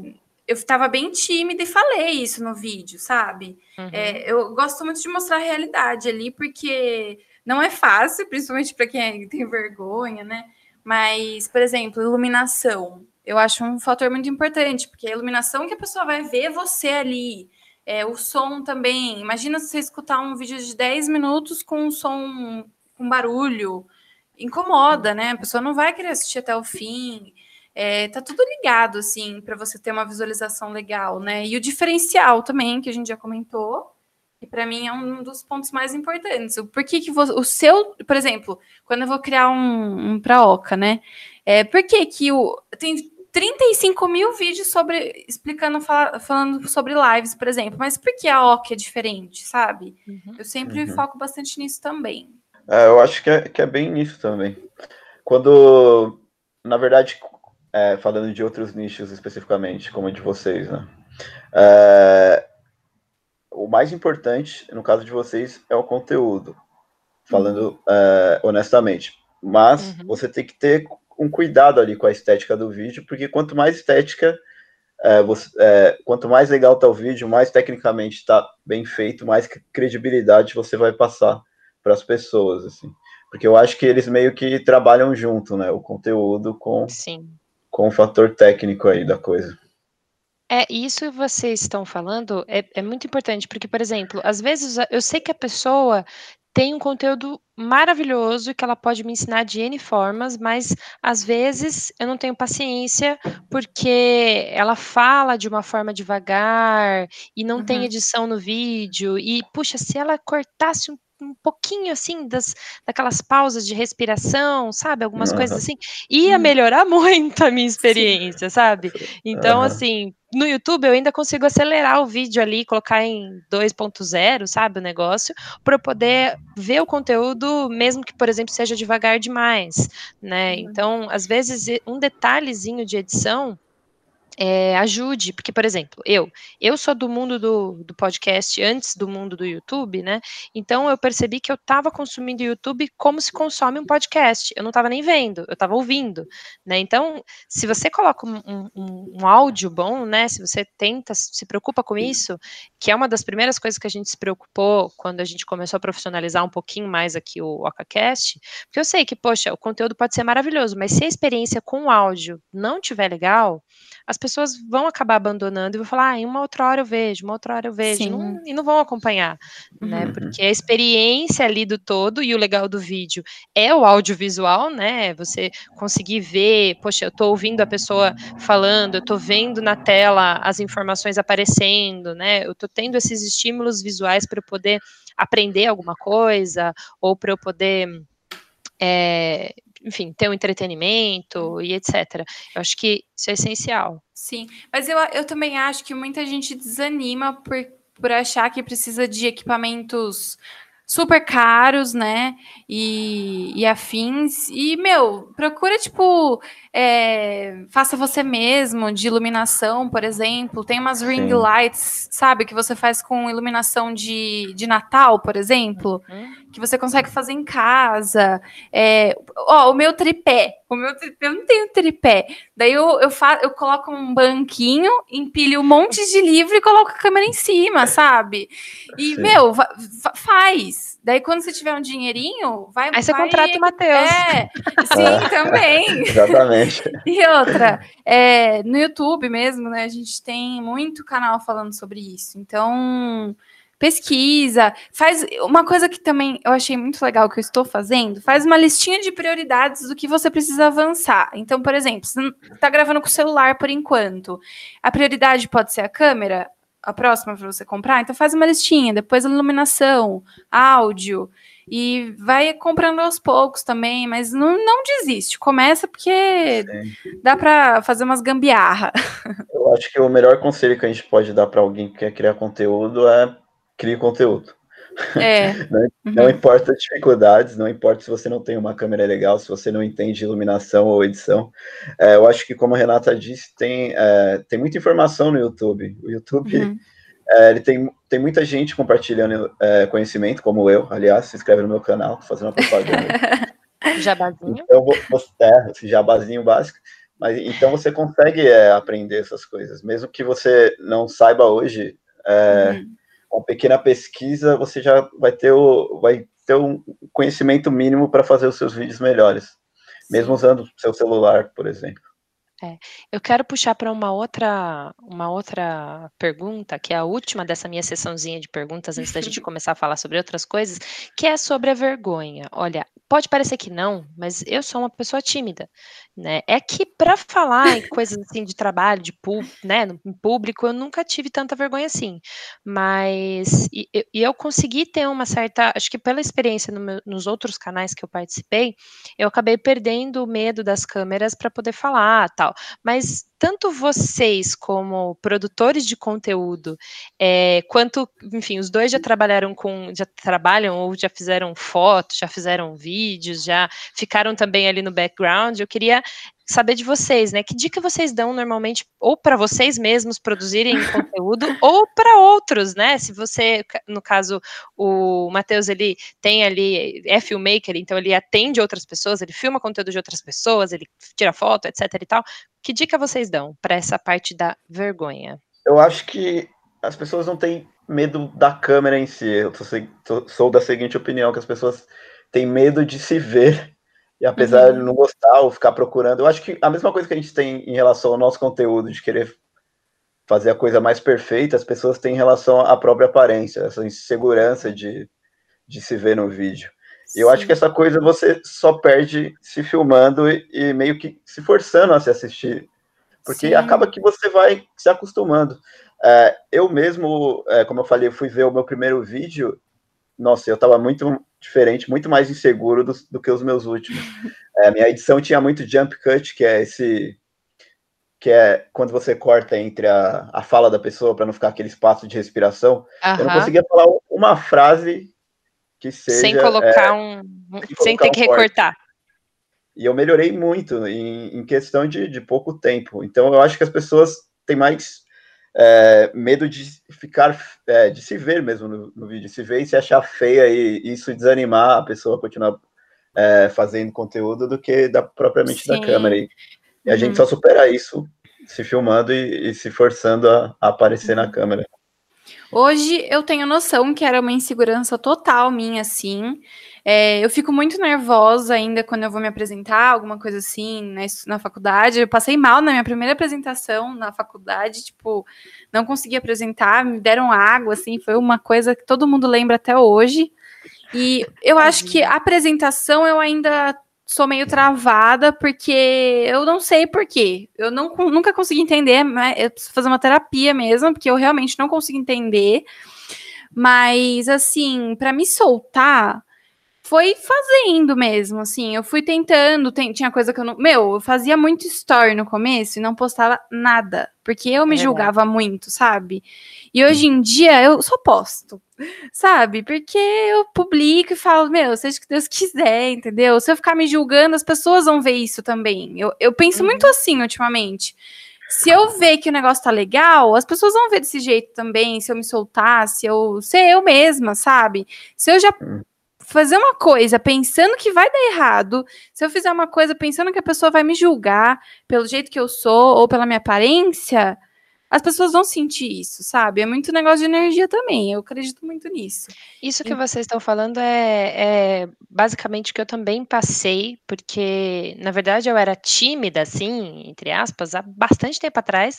Speaker 2: eu estava bem tímida e falei isso no vídeo, sabe? Uhum. É, eu gosto muito de mostrar a realidade ali, porque não é fácil, principalmente para quem tem vergonha, né? Mas, por exemplo, iluminação. Eu acho um fator muito importante, porque a iluminação que a pessoa vai ver você ali é, o som também. Imagina você escutar um vídeo de 10 minutos com um som com barulho. Incomoda, né? A pessoa não vai querer assistir até o fim. É, tá tudo ligado, assim, para você ter uma visualização legal, né? E o diferencial também, que a gente já comentou, e para mim é um dos pontos mais importantes. O porquê que você, o seu, por exemplo, quando eu vou criar um, um para Oca, né? É, por que que o tem 35 mil vídeos sobre explicando, fala, falando sobre lives, por exemplo. Mas por que a OC é diferente, sabe? Uhum. Eu sempre uhum. foco bastante nisso também.
Speaker 3: É, eu acho que é, que é bem nisso também. Quando, na verdade, é, falando de outros nichos especificamente, como o de vocês, né? É, o mais importante, no caso de vocês, é o conteúdo. Falando é, honestamente. Mas uhum. você tem que ter um cuidado ali com a estética do vídeo, porque quanto mais estética, é, você, é, quanto mais legal tá o vídeo, mais tecnicamente está bem feito, mais credibilidade você vai passar para as pessoas, assim. Porque eu acho que eles meio que trabalham junto, né? O conteúdo com, Sim. Com o fator técnico aí da coisa.
Speaker 1: É, isso que vocês estão falando é, é muito importante, porque, por exemplo, às vezes eu sei que a pessoa tem um conteúdo maravilhoso que ela pode me ensinar de N formas, mas às vezes eu não tenho paciência porque ela fala de uma forma devagar e não uhum. tem edição no vídeo. E, puxa, se ela cortasse um um pouquinho assim das daquelas pausas de respiração, sabe? Algumas uhum. coisas assim, ia uhum. melhorar muito a minha experiência, Sim. sabe? Então, uhum. assim, no YouTube eu ainda consigo acelerar o vídeo ali, colocar em 2.0, sabe, o negócio, para eu poder ver o conteúdo, mesmo que, por exemplo, seja devagar demais, né? Uhum. Então, às vezes, um detalhezinho de edição é, ajude, porque, por exemplo, eu, eu sou do mundo do, do podcast antes do mundo do YouTube, né? Então eu percebi que eu estava consumindo YouTube como se consome um podcast. Eu não estava nem vendo, eu estava ouvindo, né? Então, se você coloca um, um, um, áudio bom, né? Se você tenta, se preocupa com isso, que é uma das primeiras coisas que a gente se preocupou quando a gente começou a profissionalizar um pouquinho mais aqui o OcaCast, porque eu sei que, poxa, o conteúdo pode ser maravilhoso, mas se a experiência com o áudio não tiver legal, as pessoas vão acabar abandonando e vão falar, ah, em uma outra hora eu vejo, uma outra hora eu vejo, não, e não vão acompanhar, né? Uhum. Porque a experiência ali do todo e o legal do vídeo é o audiovisual, né? Você conseguir ver, poxa, eu estou ouvindo a pessoa falando, eu estou vendo na tela as informações aparecendo, né? Eu estou tendo esses estímulos visuais para eu poder aprender alguma coisa, ou para eu poder é, enfim, ter um entretenimento e etc. Eu acho que isso é essencial.
Speaker 2: Sim, mas eu, eu também acho que muita gente desanima por, por achar que precisa de equipamentos super caros, né? E, e afins. E, meu, procura, tipo, é, faça você mesmo, de iluminação, por exemplo. Tem umas ring Sim. lights, sabe, que você faz com iluminação de, de Natal, por exemplo, uhum. que você consegue fazer em casa. É, ó, o meu tripé. O meu tripé, eu não tenho tripé. Daí eu, eu, fa, eu coloco um banquinho, empilho um monte de livro e coloco a câmera em cima, sabe? E, Sim. meu, faz. Daí, quando você tiver um dinheirinho, vai.
Speaker 1: Aí você
Speaker 2: vai,
Speaker 1: contrata o Matheus.
Speaker 2: É, sim, também.
Speaker 3: Exatamente.
Speaker 2: E outra, é, no YouTube mesmo, né? A gente tem muito canal falando sobre isso. Então, pesquisa, faz uma coisa que também eu achei muito legal que eu estou fazendo, faz uma listinha de prioridades do que você precisa avançar. Então, por exemplo, você está gravando com o celular por enquanto. A prioridade pode ser a câmera, a próxima para você comprar, então faz uma listinha, depois iluminação, áudio, e vai comprando aos poucos também, mas não, não desiste. Começa porque Sim. dá para fazer umas gambiarra.
Speaker 3: Eu acho que o melhor conselho que a gente pode dar para alguém que quer criar conteúdo é criar conteúdo.
Speaker 2: É.
Speaker 3: não, não uhum. importa dificuldades, não importa se você não tem uma câmera legal, se você não entende iluminação ou edição. É, eu acho que, como a Renata disse, tem, é, tem muita informação no YouTube. O YouTube uhum. É, ele tem, tem muita gente compartilhando é, conhecimento, como eu, aliás, se inscreve no meu canal, fazendo uma propaganda.
Speaker 1: jabazinho.
Speaker 3: Então, você, é, esse jabazinho básico. Mas, então você consegue é, aprender essas coisas. Mesmo que você não saiba hoje, é, uhum. com pequena pesquisa, você já vai ter, o, vai ter um conhecimento mínimo para fazer os seus vídeos melhores. Sim. Mesmo usando o seu celular, por exemplo.
Speaker 1: É, eu quero puxar para uma outra, uma outra pergunta, que é a última dessa minha sessãozinha de perguntas, antes da gente começar a falar sobre outras coisas, que é sobre a vergonha. Olha, pode parecer que não, mas eu sou uma pessoa tímida, né? É que para falar em coisas assim de trabalho, de né, em público, eu nunca tive tanta vergonha assim. Mas e, e eu consegui ter uma certa, acho que pela experiência no meu, nos outros canais que eu participei, eu acabei perdendo o medo das câmeras para poder falar, tal. Mas tanto vocês como produtores de conteúdo, é, quanto, enfim, os dois já trabalharam com, já trabalham ou já fizeram fotos, já fizeram vídeos, já ficaram também ali no background. Eu queria saber de vocês, né? Que dica vocês dão normalmente, ou para vocês mesmos produzirem conteúdo, ou para outros, né? Se você, no caso, o Matheus, ele tem ali, é filmmaker, então ele atende outras pessoas, ele filma conteúdo de outras pessoas, ele tira foto, etc e tal. Que dica vocês dão para essa parte da vergonha?
Speaker 3: Eu acho que as pessoas não têm medo da câmera em si. Eu sou da seguinte opinião, que as pessoas têm medo de se ver e apesar uhum. de não gostar ou ficar procurando, eu acho que a mesma coisa que a gente tem em relação ao nosso conteúdo, de querer fazer a coisa mais perfeita, as pessoas têm em relação à própria aparência, essa insegurança de, de se ver no vídeo. E eu acho que essa coisa você só perde se filmando e, e meio que se forçando a se assistir. Porque Sim. acaba que você vai se acostumando. É, eu mesmo, é, como eu falei, eu fui ver o meu primeiro vídeo. Nossa, eu estava muito diferente, muito mais inseguro do, do que os meus últimos. É, minha edição tinha muito jump cut, que é esse que é quando você corta entre a, a fala da pessoa para não ficar aquele espaço de respiração. Eu não conseguia falar uma frase que seja
Speaker 1: sem colocar é, um sem, sem ter um que recortar.
Speaker 3: E eu melhorei muito em, em questão de, de pouco tempo. Então eu acho que as pessoas têm mais é, medo de ficar, é, de se ver mesmo no, no, vídeo, se ver e se achar feia e isso desanimar a pessoa a continuar é, fazendo conteúdo do que da, propriamente Sim. da câmera. E, e a uhum. gente só supera isso se filmando e, e se forçando a, a aparecer uhum. na câmera.
Speaker 2: Hoje eu tenho noção que era uma insegurança total minha, assim. É, eu fico muito nervosa ainda quando eu vou me apresentar, alguma coisa assim, na, na faculdade. Eu passei mal na minha primeira apresentação na faculdade, tipo, não consegui apresentar, me deram água, assim, foi uma coisa que todo mundo lembra até hoje. E eu acho que a apresentação eu ainda sou meio travada, porque eu não sei porquê. Eu não, nunca consegui entender, mas eu preciso fazer uma terapia mesmo, porque eu realmente não consigo entender. Mas, assim, para me soltar, foi fazendo mesmo, assim. Eu fui tentando, tem, tinha coisa que eu não. Meu, eu fazia muito story no começo e não postava nada, porque eu me é julgava muito, sabe? E hoje em dia eu só posto, sabe? Porque eu publico e falo, meu, seja o que Deus quiser, entendeu? Se eu ficar me julgando, as pessoas vão ver isso também. Eu, eu penso uhum. muito assim ultimamente. Se eu ver que o negócio tá legal, as pessoas vão ver desse jeito também. Se eu me soltar, se eu ser eu mesma, sabe? Se eu já hum fazer uma coisa pensando que vai dar errado, se eu fizer uma coisa pensando que a pessoa vai me julgar pelo jeito que eu sou ou pela minha aparência, as pessoas vão sentir isso, sabe? É muito negócio de energia também. Eu acredito muito nisso.
Speaker 1: Isso que vocês estão falando é, é, basicamente o que eu também passei, porque na verdade eu era tímida, assim, entre aspas, há bastante tempo atrás,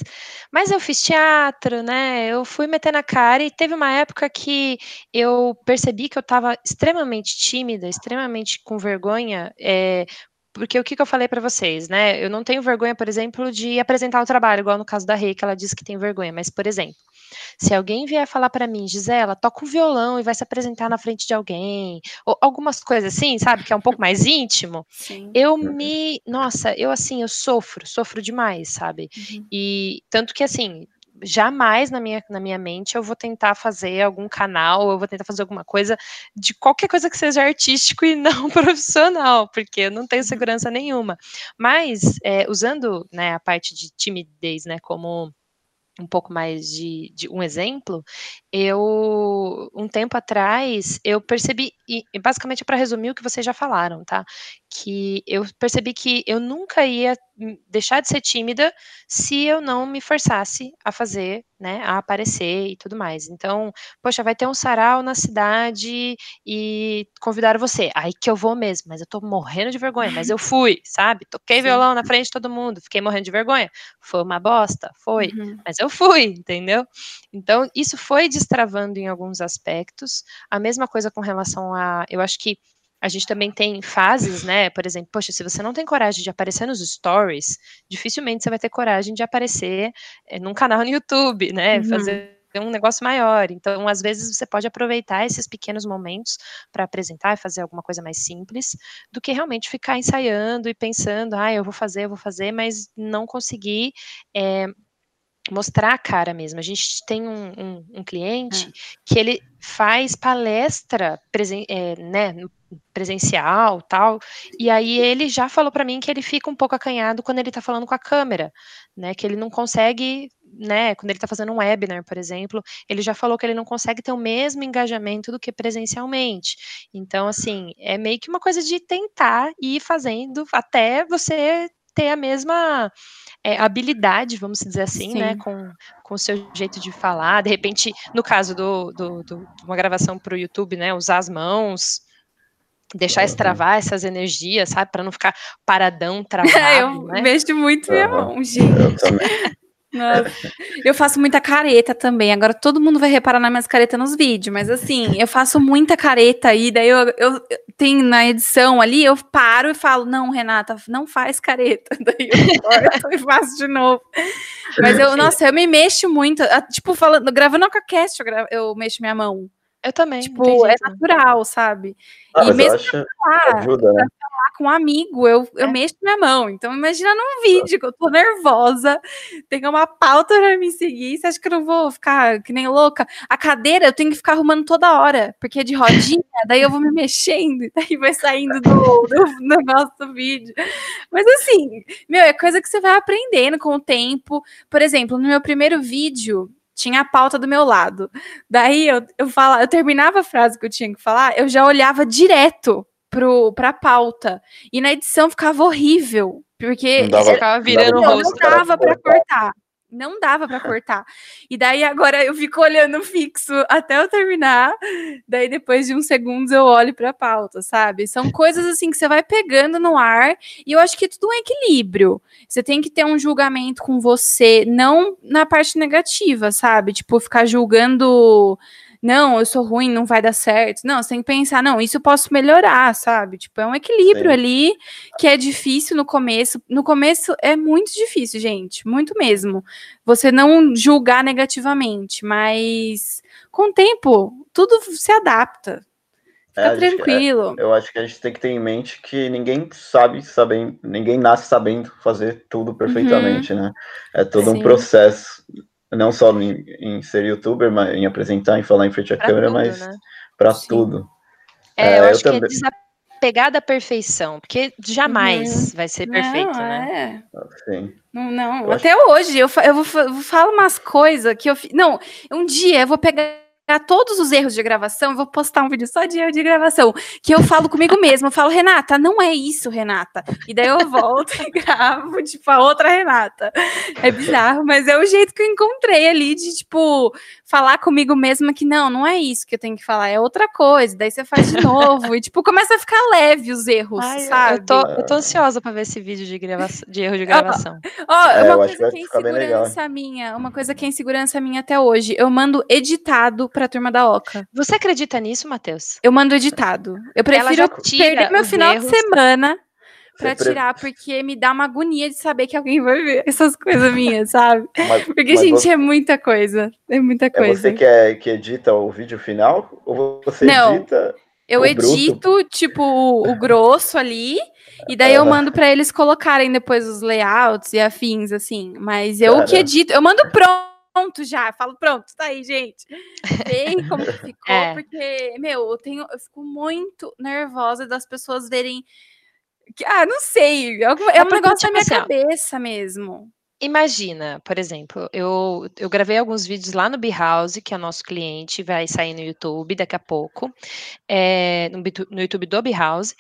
Speaker 1: mas eu fiz teatro, né? Eu fui meter na cara e teve uma época que eu percebi que eu estava extremamente tímida, extremamente com vergonha, é, porque o que, que eu falei para vocês, né? Eu não tenho vergonha, por exemplo, de apresentar o trabalho, igual no caso da Rei, que ela disse que tem vergonha. Mas, por exemplo, se alguém vier falar para mim, Gisela, toca o violão e vai se apresentar na frente de alguém, ou algumas coisas assim, sabe, que é um pouco mais íntimo, Sim. eu uhum. me, nossa, eu assim, eu sofro, sofro demais, sabe? Uhum. E tanto que assim, jamais na minha, na minha mente eu vou tentar fazer algum canal, eu vou tentar fazer alguma coisa de qualquer coisa que seja artístico e não profissional, porque eu não tenho uhum. segurança nenhuma. Mas, é, usando né, a parte de timidez né, como um pouco mais de, de, um exemplo, eu um tempo atrás eu percebi e basicamente para resumir o que vocês já falaram, tá? Que eu percebi que eu nunca ia deixar de ser tímida se eu não me forçasse a fazer, né, a aparecer e tudo mais. Então, poxa, vai ter um sarau na cidade e convidaram você. Aí que eu vou mesmo, mas eu tô morrendo de vergonha, mas eu fui, sabe? Toquei Sim. violão na frente de todo mundo, fiquei morrendo de vergonha. Foi uma bosta, foi, uhum. mas eu fui, entendeu? Então, isso foi destravando em alguns aspectos. A mesma coisa com relação a, eu acho que a gente também tem fases, né? Por exemplo, poxa, se você não tem coragem de aparecer nos stories, dificilmente você vai ter coragem de aparecer é, num canal no YouTube, né? Uhum. Fazer um negócio maior. Então, às vezes, você pode aproveitar esses pequenos momentos para apresentar e fazer alguma coisa mais simples, do que realmente ficar ensaiando e pensando, ah, eu vou fazer, eu vou fazer, mas não conseguir. É, mostrar a cara mesmo. A gente tem um, um, um cliente é. que ele faz palestra presen é, né, presencial tal, e aí ele já falou para mim que ele fica um pouco acanhado quando ele está falando com a câmera, né, que ele não consegue, né, quando ele está fazendo um webinar, por exemplo, ele já falou que ele não consegue ter o mesmo engajamento do que presencialmente. Então, assim, é meio que uma coisa de tentar ir fazendo até você ter a mesma é, habilidade, vamos dizer assim, né, Sim. né, com, com o seu jeito de falar. De repente, no caso do, do, do uma gravação para o YouTube, né, usar as mãos, deixar extravar essas energias, sabe, para não ficar paradão, travado. É,
Speaker 2: eu né? mexo muito minha mão, gente. Eu também. Eu faço muita careta também. Agora todo mundo vai reparar nas minhas caretas nos vídeos, mas assim, eu faço muita careta aí, daí eu, eu, eu tenho na edição ali, eu paro e falo: Não, Renata, não faz careta. Daí eu corto e faço de novo. Mas eu, nossa, eu me mexo muito. Ah, tipo, falando, gravando com a cast, eu, gravo, eu mexo minha mão.
Speaker 1: Eu também.
Speaker 2: Tipo, é natural, sabe?
Speaker 3: Ah, e mesmo acho falar, ajuda, né?
Speaker 2: falar com um amigo, eu, eu é. mexo minha mão. Então, imagina num vídeo que eu tô nervosa, tenho uma pauta pra me seguir. Você acha que eu não vou ficar que nem louca? A cadeira eu tenho que ficar arrumando toda hora, porque é de rodinha, daí eu vou me mexendo, e daí vai saindo do, do negócio do vídeo. Mas assim, meu, é coisa que você vai aprendendo com o tempo. Por exemplo, no meu primeiro vídeo, tinha a pauta do meu lado. Daí eu, eu, falava, eu terminava a frase que eu tinha que falar, eu já olhava direto pro, pra pauta. E na edição ficava horrível. Porque
Speaker 1: dava, ficava virando
Speaker 2: o rosto. Não dava para cortar. Não dava para cortar. E daí agora eu fico olhando fixo até eu terminar. Daí depois de uns segundos eu olho para a pauta, sabe? São coisas assim que você vai pegando no ar e eu acho que é tudo um equilíbrio. Você tem que ter um julgamento com você, não na parte negativa, sabe? Tipo ficar julgando não, eu sou ruim, não vai dar certo. Não, você tem que pensar, não, isso eu posso melhorar, sabe? Tipo, é um equilíbrio Sim. ali que é difícil no começo. No começo é muito difícil, gente, muito mesmo. Você não julgar negativamente, mas com o tempo tudo se adapta. Fica é, tranquilo.
Speaker 3: Gente, é, eu acho que a gente tem que ter em mente que ninguém sabe sabendo, ninguém nasce sabendo fazer tudo perfeitamente, uhum. né? É todo Sim. um processo, não só em, em, ser youtuber, mas em apresentar, em falar em frente à pra câmera, tudo, mas né? para tudo.
Speaker 1: É, eu, é, acho eu que é também... é desapegar da perfeição, porque jamais uhum. vai ser perfeito, não,
Speaker 2: né? É. Sim. Não, não. até acho... hoje eu, eu, vou, eu falo umas coisas que eu. Não, um dia eu vou pegar todos os erros de gravação, vou postar um vídeo só de erro de gravação, que eu falo comigo mesma, eu falo, Renata, não é isso, Renata. E daí eu volto e gravo, tipo, a outra Renata. É bizarro, mas é o jeito que eu encontrei ali de, tipo, falar comigo mesma que não, não é isso que eu tenho que falar, é outra coisa. Daí você faz de novo e, tipo, começa a ficar leve os erros, Ai, sabe?
Speaker 1: Eu tô, eu tô ansiosa pra ver esse vídeo de, gravação, de erro de gravação.
Speaker 2: Ó, oh, é, uma coisa que é insegurança minha, uma coisa que é insegurança minha até hoje, eu mando editado pra turma da Oca.
Speaker 1: Você acredita nisso, Matheus?
Speaker 2: Eu mando editado. Eu prefiro perder meu final erros. de semana pra tirar, porque me dá uma agonia de saber que alguém vai ver essas coisas minhas, sabe? Mas, porque, mas gente, você... é muita coisa. É muita coisa. É
Speaker 3: você que, é, que edita o vídeo final? Ou você Não, edita.
Speaker 2: Eu edito, bruto? tipo, o grosso ali, e daí eu mando para eles colocarem depois os layouts e afins, assim. Mas eu Cara. que edito, eu mando pronto pronto já. Falo, pronto, tá aí, gente. Vem como ficou, é. porque, meu, eu tenho, eu fico muito nervosa das pessoas verem. Ah, não sei. É, é um negócio tipo, da minha assim, cabeça mesmo.
Speaker 1: Imagina, por exemplo, eu, eu gravei alguns vídeos lá no Behouse, que é o nosso cliente, vai sair no YouTube daqui a pouco, é, no, no YouTube do Behouse.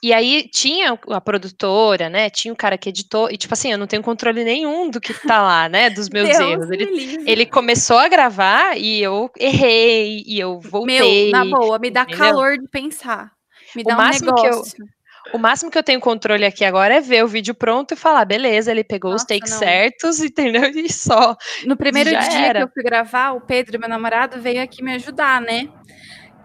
Speaker 1: E aí tinha a produtora, né? Tinha o cara que editou, e tipo assim, eu não tenho controle nenhum do que tá lá, né? Dos meus Deus erros. Ele, ele, começou a gravar e eu errei, e eu voltei.
Speaker 2: Meu, na boa, me dá entendeu? calor de pensar. Me dá o um máximo negócio.
Speaker 1: que eu o máximo que eu tenho controle aqui agora é ver o vídeo pronto e falar, beleza, ele pegou Nossa, os takes não. certos, entendeu? E só.
Speaker 2: No primeiro dia era. que eu fui gravar, o Pedro, meu namorado, veio aqui me ajudar, né?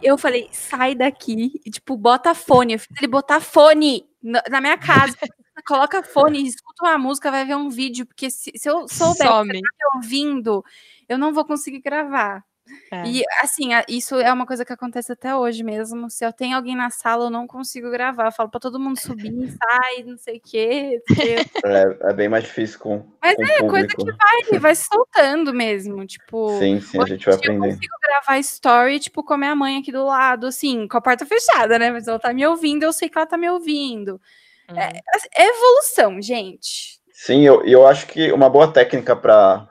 Speaker 2: Eu falei, sai daqui e, tipo, bota fone. Eu fiz ele botar fone na minha casa. Coloca fone, escuta uma música, vai ver um vídeo, porque se, se eu souber Some. que você tá me ouvindo, eu não vou conseguir gravar. É. E assim, isso é uma coisa que acontece até hoje mesmo. Se eu tenho alguém na sala, eu não consigo gravar. Eu falo para todo mundo subir, sai, não sei o quê.
Speaker 3: É, é, bem mais difícil com.
Speaker 2: Mas com é coisa que vai, vai se soltando mesmo. Tipo,
Speaker 3: sim, sim, a gente vai aprender. Eu
Speaker 2: consigo gravar story, tipo, com a minha mãe aqui do lado, assim, com a porta fechada, né? Mas ela tá me ouvindo, eu sei que ela tá me ouvindo. É, uhum. É, é evolução, gente.
Speaker 3: Sim, eu, eu acho que uma boa técnica para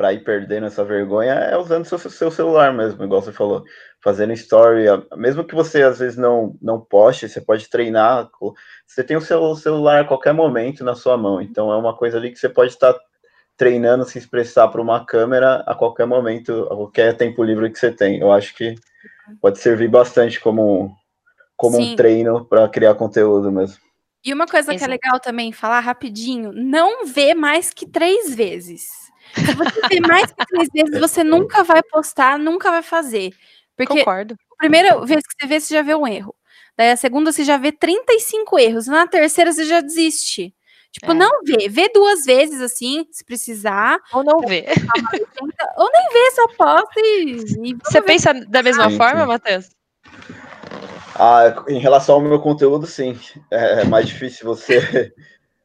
Speaker 3: para ir perdendo essa vergonha é usando seu, seu celular mesmo, igual você falou, fazendo story, mesmo que você às vezes não não poste, você pode treinar, você tem o seu celular a qualquer momento na sua mão, então é uma coisa ali que você pode estar treinando se expressar para uma câmera a qualquer momento, a qualquer tempo livre que você tem. Eu acho que pode servir bastante como como Sim. um treino para criar conteúdo mesmo.
Speaker 2: E uma coisa Exato. que é legal também falar rapidinho, não vê mais que três vezes. Se você vê mais que três vezes, você nunca vai postar, nunca vai fazer. Porque
Speaker 1: Concordo.
Speaker 2: a primeira vez que você vê, você já vê um erro. Daí a segunda, você já vê 35 erros. Na terceira, você já desiste. Tipo, é. não vê. Vê duas vezes, assim, se precisar.
Speaker 1: Ou não vê.
Speaker 2: Ou nem vê, só posta e.
Speaker 1: e você ver. pensa da mesma sim, forma, Matheus?
Speaker 3: Ah, em relação ao meu conteúdo, sim. É mais difícil você.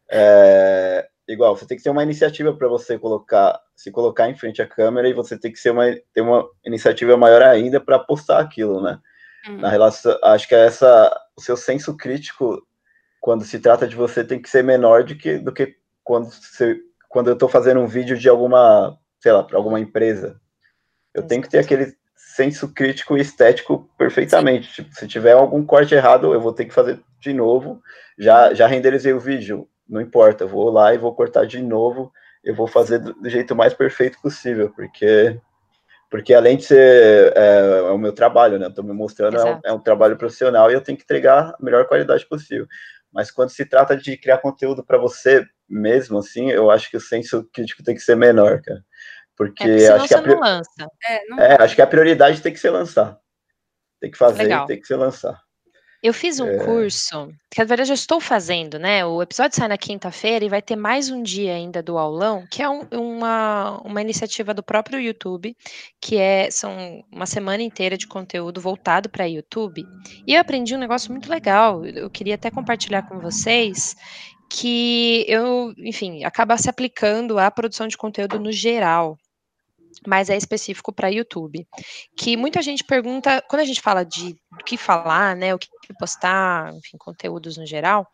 Speaker 3: É, igual, você tem que ter uma iniciativa para você colocar, se colocar em frente à câmera e você tem que ser uma, ter uma iniciativa maior ainda para postar aquilo, né? Hum. Na relação, acho que é essa, o seu senso crítico quando se trata de você tem que ser menor do que, do que quando, você, quando eu estou fazendo um vídeo de alguma, sei lá, para alguma empresa. Eu tenho que ter aquele senso crítico e estético perfeitamente. Tipo, se tiver algum corte errado, eu vou ter que fazer de novo. Já, já renderizei o vídeo não importa, eu vou lá e vou cortar de novo, eu vou fazer do, do jeito mais perfeito possível, porque porque além de ser é, é o meu trabalho, né? Estou me mostrando, é um, é um, trabalho profissional e eu tenho que entregar a melhor qualidade possível. Mas quando se trata de criar conteúdo para você mesmo, assim, eu acho que o senso crítico tem que ser menor, cara. Porque é, acho que a priori... é, não... é, acho que a prioridade tem que ser lançar. Tem que fazer, Legal. tem que ser lançar.
Speaker 1: Eu fiz um é... curso, que na verdade eu estou fazendo, né? O episódio sai na quinta-feira e vai ter mais um dia ainda do aulão, que é um, uma, uma iniciativa do próprio YouTube, que é são uma semana inteira de conteúdo voltado para YouTube. E eu aprendi um negócio muito legal. Eu queria até compartilhar com vocês que eu, enfim, acaba se aplicando à produção de conteúdo no geral mas é específico para YouTube. Que muita gente pergunta, quando a gente fala de o que falar, né, o que postar, enfim, conteúdos no geral,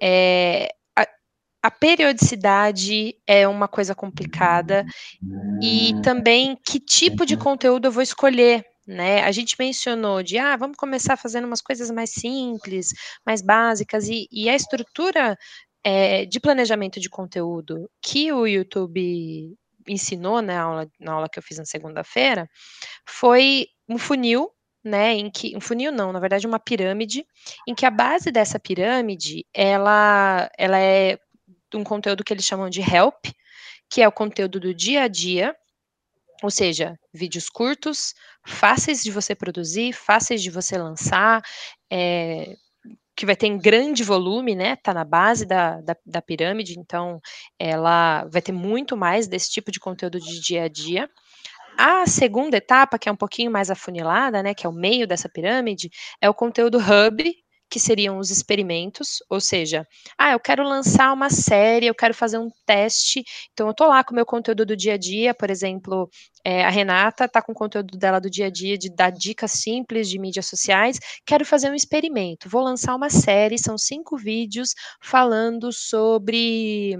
Speaker 1: é, a, a periodicidade é uma coisa complicada e também que tipo de conteúdo eu vou escolher, né? A gente mencionou de ah, vamos começar fazendo umas coisas mais simples, mais básicas, e, e a estrutura é, de planejamento de conteúdo que o YouTube ensinou na aula, na aula que eu fiz na segunda-feira foi um funil, né, em que um funil não, na verdade uma pirâmide, em que a base dessa pirâmide ela ela é um conteúdo que eles chamam de help, que é o conteúdo do dia a dia, ou seja, vídeos curtos, fáceis de você produzir, fáceis de você lançar, é, que vai ter em grande volume, né? Tá na base da, da, da, pirâmide, então ela vai ter muito mais desse tipo de conteúdo de dia a dia. A segunda etapa, que é um pouquinho mais afunilada, né? Que é o meio dessa pirâmide, é o conteúdo hub, que seriam os experimentos, ou seja, ah, eu quero lançar uma série, eu quero fazer um teste, então eu tô lá com o meu conteúdo do dia a dia, por exemplo, é, a Renata tá com o conteúdo dela do dia a dia de dar dicas simples de mídias sociais, quero fazer um experimento, vou lançar uma série, são cinco vídeos falando sobre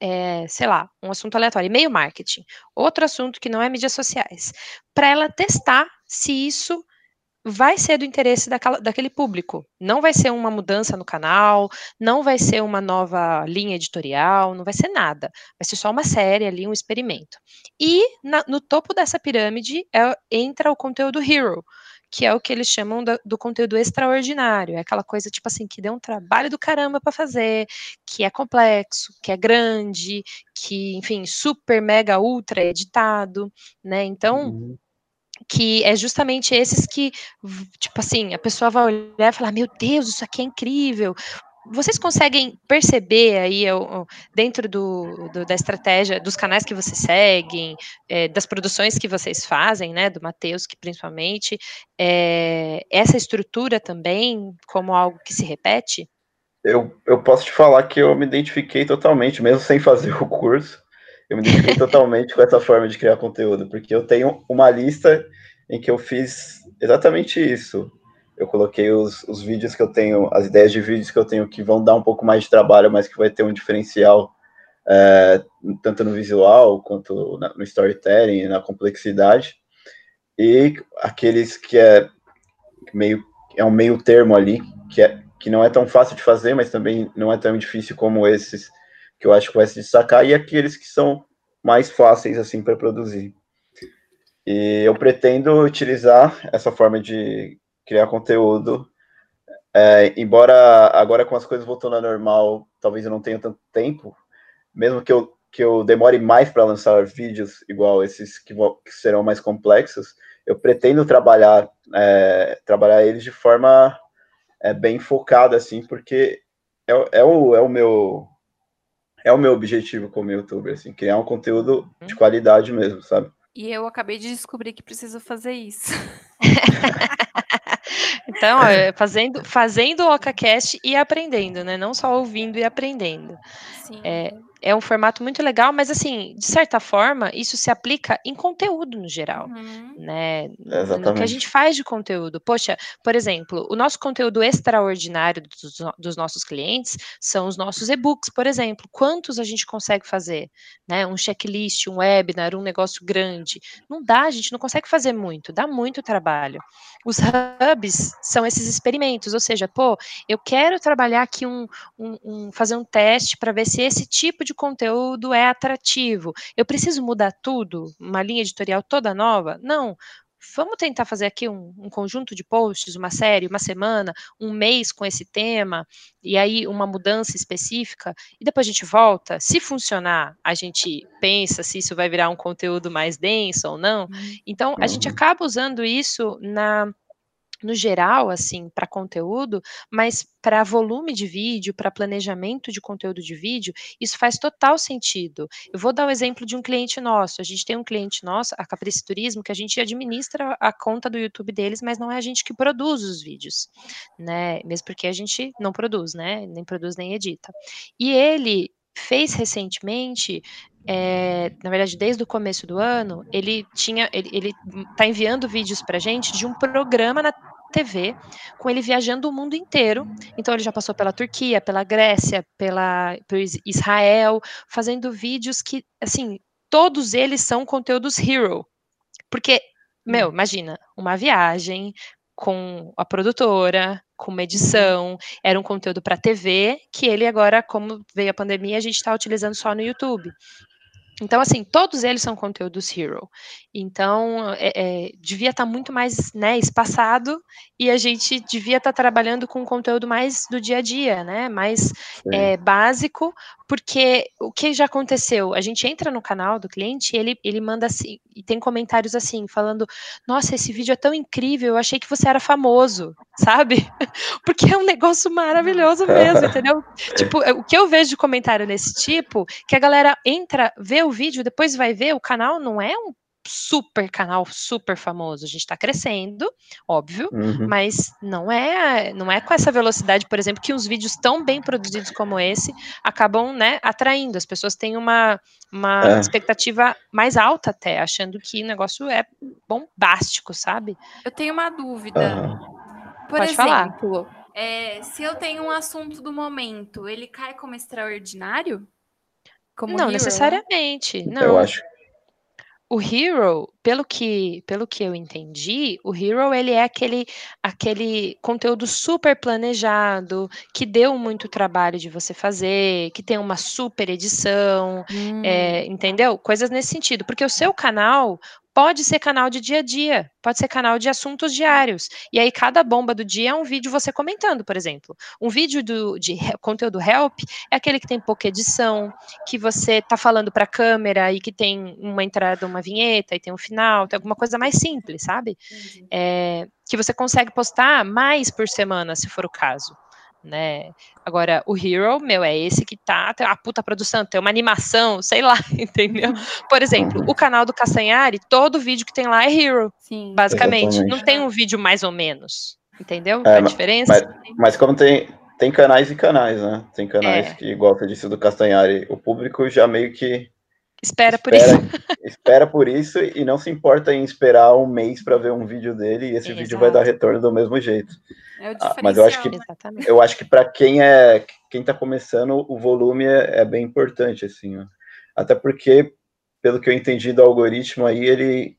Speaker 1: é, sei lá, um assunto aleatório, e-mail marketing, outro assunto que não é mídias sociais, para ela testar se isso vai ser do interesse daquela, daquele público. Não vai ser uma mudança no canal, não vai ser uma nova linha editorial, não vai ser nada. Vai ser só uma série ali, um experimento. E na, no topo dessa pirâmide é, entra o conteúdo hero, que é o que eles chamam do, do, conteúdo extraordinário. É aquela coisa, tipo assim, que deu um trabalho do caramba para fazer, que é complexo, que é grande, que, enfim, super, mega, ultra editado, né? Então. Uhum que é justamente esses que, tipo assim, a pessoa vai olhar e falar, meu Deus, isso aqui é incrível. Vocês conseguem perceber aí, dentro do, do da estratégia, dos canais que vocês seguem, é, das produções que vocês fazem, né, do Matheus, que principalmente, é, essa estrutura também como algo que se repete?
Speaker 3: Eu, eu posso te falar que eu me identifiquei totalmente, mesmo sem fazer o curso, eu me identifiquei totalmente com essa forma de criar conteúdo, porque eu tenho uma lista em que eu fiz exatamente isso. Eu coloquei os, os vídeos que eu tenho, as ideias de vídeos que eu tenho que vão dar um pouco mais de trabalho, mas que vai ter um diferencial é, tanto no visual quanto na, no storytelling, na complexidade. E aqueles que é meio é um meio termo ali, que, é, que não é tão fácil de fazer, mas também não é tão difícil como esses que eu acho que vai se destacar, e aqueles que são mais fáceis assim para produzir. E eu pretendo utilizar essa forma de criar conteúdo, é, embora agora com as coisas voltando ao normal, talvez eu não tenha tanto tempo, mesmo que eu, que eu demore mais para lançar vídeos igual esses que, que, serão mais complexos, eu pretendo trabalhar, é, trabalhar eles de forma é, bem focada, assim, porque é, é, o, é o meu é o meu objetivo como youtuber, assim, criar um conteúdo de uhum. qualidade mesmo, sabe?
Speaker 2: E eu acabei de descobrir que preciso fazer isso.
Speaker 1: então, ó, fazendo, fazendo o OcaCast e aprendendo, né? Não só ouvindo e aprendendo. Sim. É, é um formato muito legal, mas assim, de certa forma, isso se aplica em conteúdo no geral, uhum. né? Exatamente. No que a gente faz de conteúdo. Poxa, por exemplo, o nosso conteúdo extraordinário dos, dos nossos clientes são os nossos e-books, por exemplo. Quantos a gente consegue fazer? Né? Um checklist, um webinar, um negócio grande. Não dá, a gente não consegue fazer muito, dá muito trabalho. Os hubs são esses experimentos, ou seja, pô, eu quero trabalhar aqui um, um, um fazer um teste para ver se esse tipo de conteúdo é atrativo. Eu preciso mudar tudo, uma linha editorial toda nova? Não. Vamos tentar fazer aqui um, um, conjunto de posts, uma série, uma semana, um mês com esse tema, e aí uma mudança específica, e depois a gente volta. Se funcionar, a gente pensa se isso vai virar um conteúdo mais denso ou não. Uhum. Então, a gente uhum. acaba usando isso na no geral, assim, para conteúdo, mas para volume de vídeo, para planejamento de conteúdo de vídeo, isso faz total sentido. Eu vou dar o um exemplo de um cliente nosso. A gente tem um cliente nosso, a Caprice Turismo, que a gente administra a conta do YouTube deles, mas não é a gente que produz os vídeos, né? Mesmo porque a gente não produz, né? Nem produz nem edita. E ele fez recentemente é, na verdade, desde o começo do ano, ele tinha, ele, ele tá enviando vídeos para gente de um programa na TV, com ele viajando o mundo inteiro. Então ele já passou pela Turquia, pela Grécia, pela Israel, fazendo vídeos que, assim, todos eles são conteúdos hero. Porque, meu, hum. imagina, uma viagem com a produtora, com uma edição, era um conteúdo para TV, que ele agora, como veio a pandemia, a gente está utilizando só no YouTube. Então, assim, todos eles são conteúdos hero. Então, é, é, devia estar tá muito mais né, espaçado e a gente devia estar tá trabalhando com conteúdo mais do dia a dia, né? Mais é, básico, porque o que já aconteceu? A gente entra no canal do cliente e ele, ele manda assim, e tem comentários assim, falando: Nossa, esse vídeo é tão incrível, eu achei que você era famoso, sabe? Porque é um negócio maravilhoso mesmo, entendeu? tipo, o que eu vejo de comentário nesse tipo, que a galera entra, vê o vídeo, depois vai ver, o canal não é um super canal super famoso. A gente está crescendo, óbvio, uhum. mas não é não é com essa velocidade, por exemplo, que uns vídeos tão bem produzidos como esse acabam, né, atraindo. As pessoas têm uma, uma é. expectativa mais alta até, achando que o negócio é bombástico, sabe?
Speaker 2: Eu tenho uma dúvida. Uhum. Por Pode exemplo, é, se eu tenho um assunto do momento, ele cai como extraordinário?
Speaker 1: Como não hero? necessariamente. Não.
Speaker 3: Eu acho
Speaker 1: o Hero, pelo que, pelo que eu entendi, o Hero ele é aquele, aquele conteúdo super planejado, que deu muito trabalho de você fazer, que tem uma super edição, hum. é, entendeu? Coisas nesse sentido. Porque o seu canal, Pode ser canal de dia a dia, pode ser canal de assuntos diários. E aí, cada bomba do dia é um vídeo você comentando, por exemplo. Um vídeo do, de conteúdo help é aquele que tem pouca edição, que você está falando para a câmera e que tem uma entrada, uma vinheta e tem um final, tem alguma coisa mais simples, sabe? É, que você consegue postar mais por semana, se for o caso né? Agora, o Hero, meu, é esse que tá, tem uma puta produção, tem uma animação, sei lá, entendeu? Uhum. Por exemplo, o canal do Castanhari, todo vídeo que tem lá é Hero, Sim. basicamente. Exatamente. Não tem um vídeo mais ou menos, entendeu? É, a diferença?
Speaker 3: Mas, mas, como tem, tem canais e canais, né? Tem canais é. que, igual você disse do Castanhari, o público já meio que
Speaker 1: Espera, espera por isso.
Speaker 3: espera por isso e não se importa em esperar um mês para ver um vídeo dele e esse Exato. vídeo vai dar retorno do mesmo jeito. É ah, mas eu acho que Exatamente. eu acho que para quem é quem está começando o volume é, é, bem importante assim, ó. até porque pelo que eu entendi do algoritmo aí ele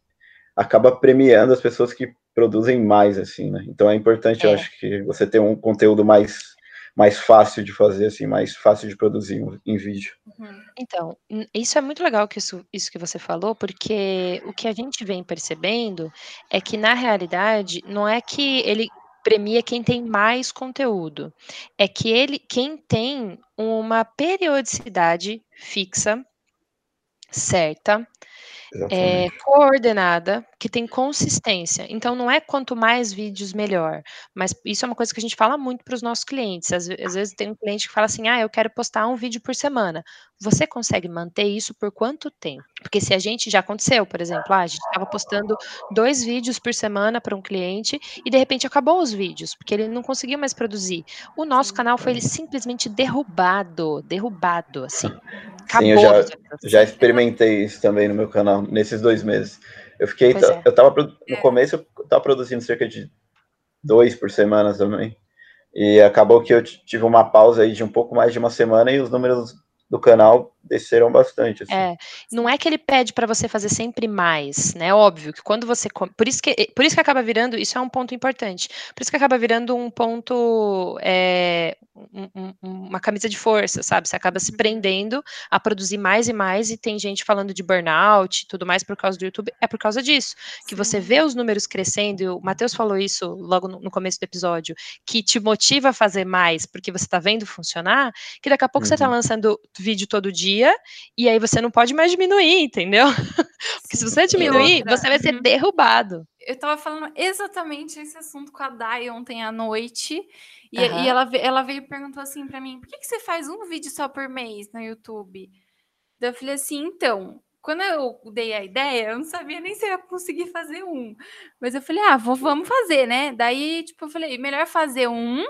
Speaker 3: acaba premiando as pessoas que produzem mais assim, né? Então é importante, é. eu acho que você ter um conteúdo mais mais fácil de fazer, assim, mais fácil de produzir em vídeo.
Speaker 1: Uhum. Então, isso é muito legal que isso, isso que você falou, porque o que a gente vem percebendo é que, na realidade, não é que ele premia quem tem mais conteúdo, é que ele, quem tem uma periodicidade fixa, certa, é, coordenada, que tem consistência. Então, não é quanto mais vídeos, melhor. Mas isso é uma coisa que a gente fala muito para os nossos clientes. Às, às, vezes tem um cliente que fala assim: ah, eu quero postar um vídeo por semana. Você consegue manter isso por quanto tempo? Porque se a gente já aconteceu, por exemplo, ah, a gente estava postando dois vídeos por semana para um cliente e de repente acabou os vídeos, porque ele não conseguia mais produzir. O nosso canal foi simplesmente derrubado, derrubado, assim.
Speaker 3: Acabou. Sim, eu já, já experimentei isso também no meu canal, nesses dois meses. Eu fiquei, é. eu tava, no é. começo eu tava produzindo cerca de dois por semana também. E acabou que eu tive uma pausa aí de um pouco mais de uma semana e os números do canal desceram bastante. Assim.
Speaker 1: É, não é que ele pede para você fazer sempre mais, né? Óbvio que quando você. Por isso que, por isso que acaba virando. Isso é um ponto importante. Por isso que acaba virando um ponto. É, um, uma camisa de força, sabe? Você acaba se uhum. prendendo a produzir mais e mais, e tem gente falando de burnout e tudo mais por causa do YouTube. É por causa disso. Que você vê os números crescendo, e o Matheus falou isso logo no, no, começo do episódio, que te motiva a fazer mais porque você está vendo funcionar, que daqui a pouco uhum. você está lançando vídeo todo dia dia, e aí você não pode mais diminuir, entendeu? Porque se você diminuir, outra, você vai ser uhum. derrubado.
Speaker 2: Eu tava falando exatamente esse assunto com a Dai ontem à noite, e, uhum. e ela, ela veio e perguntou assim para mim: por que, que você faz um vídeo só por mês no YouTube? Daí eu falei assim: então, quando eu dei a ideia, eu não sabia nem se eu ia conseguir fazer um. Mas eu falei, ah, vou, vamos fazer, né? Daí, tipo, eu falei, melhor fazer um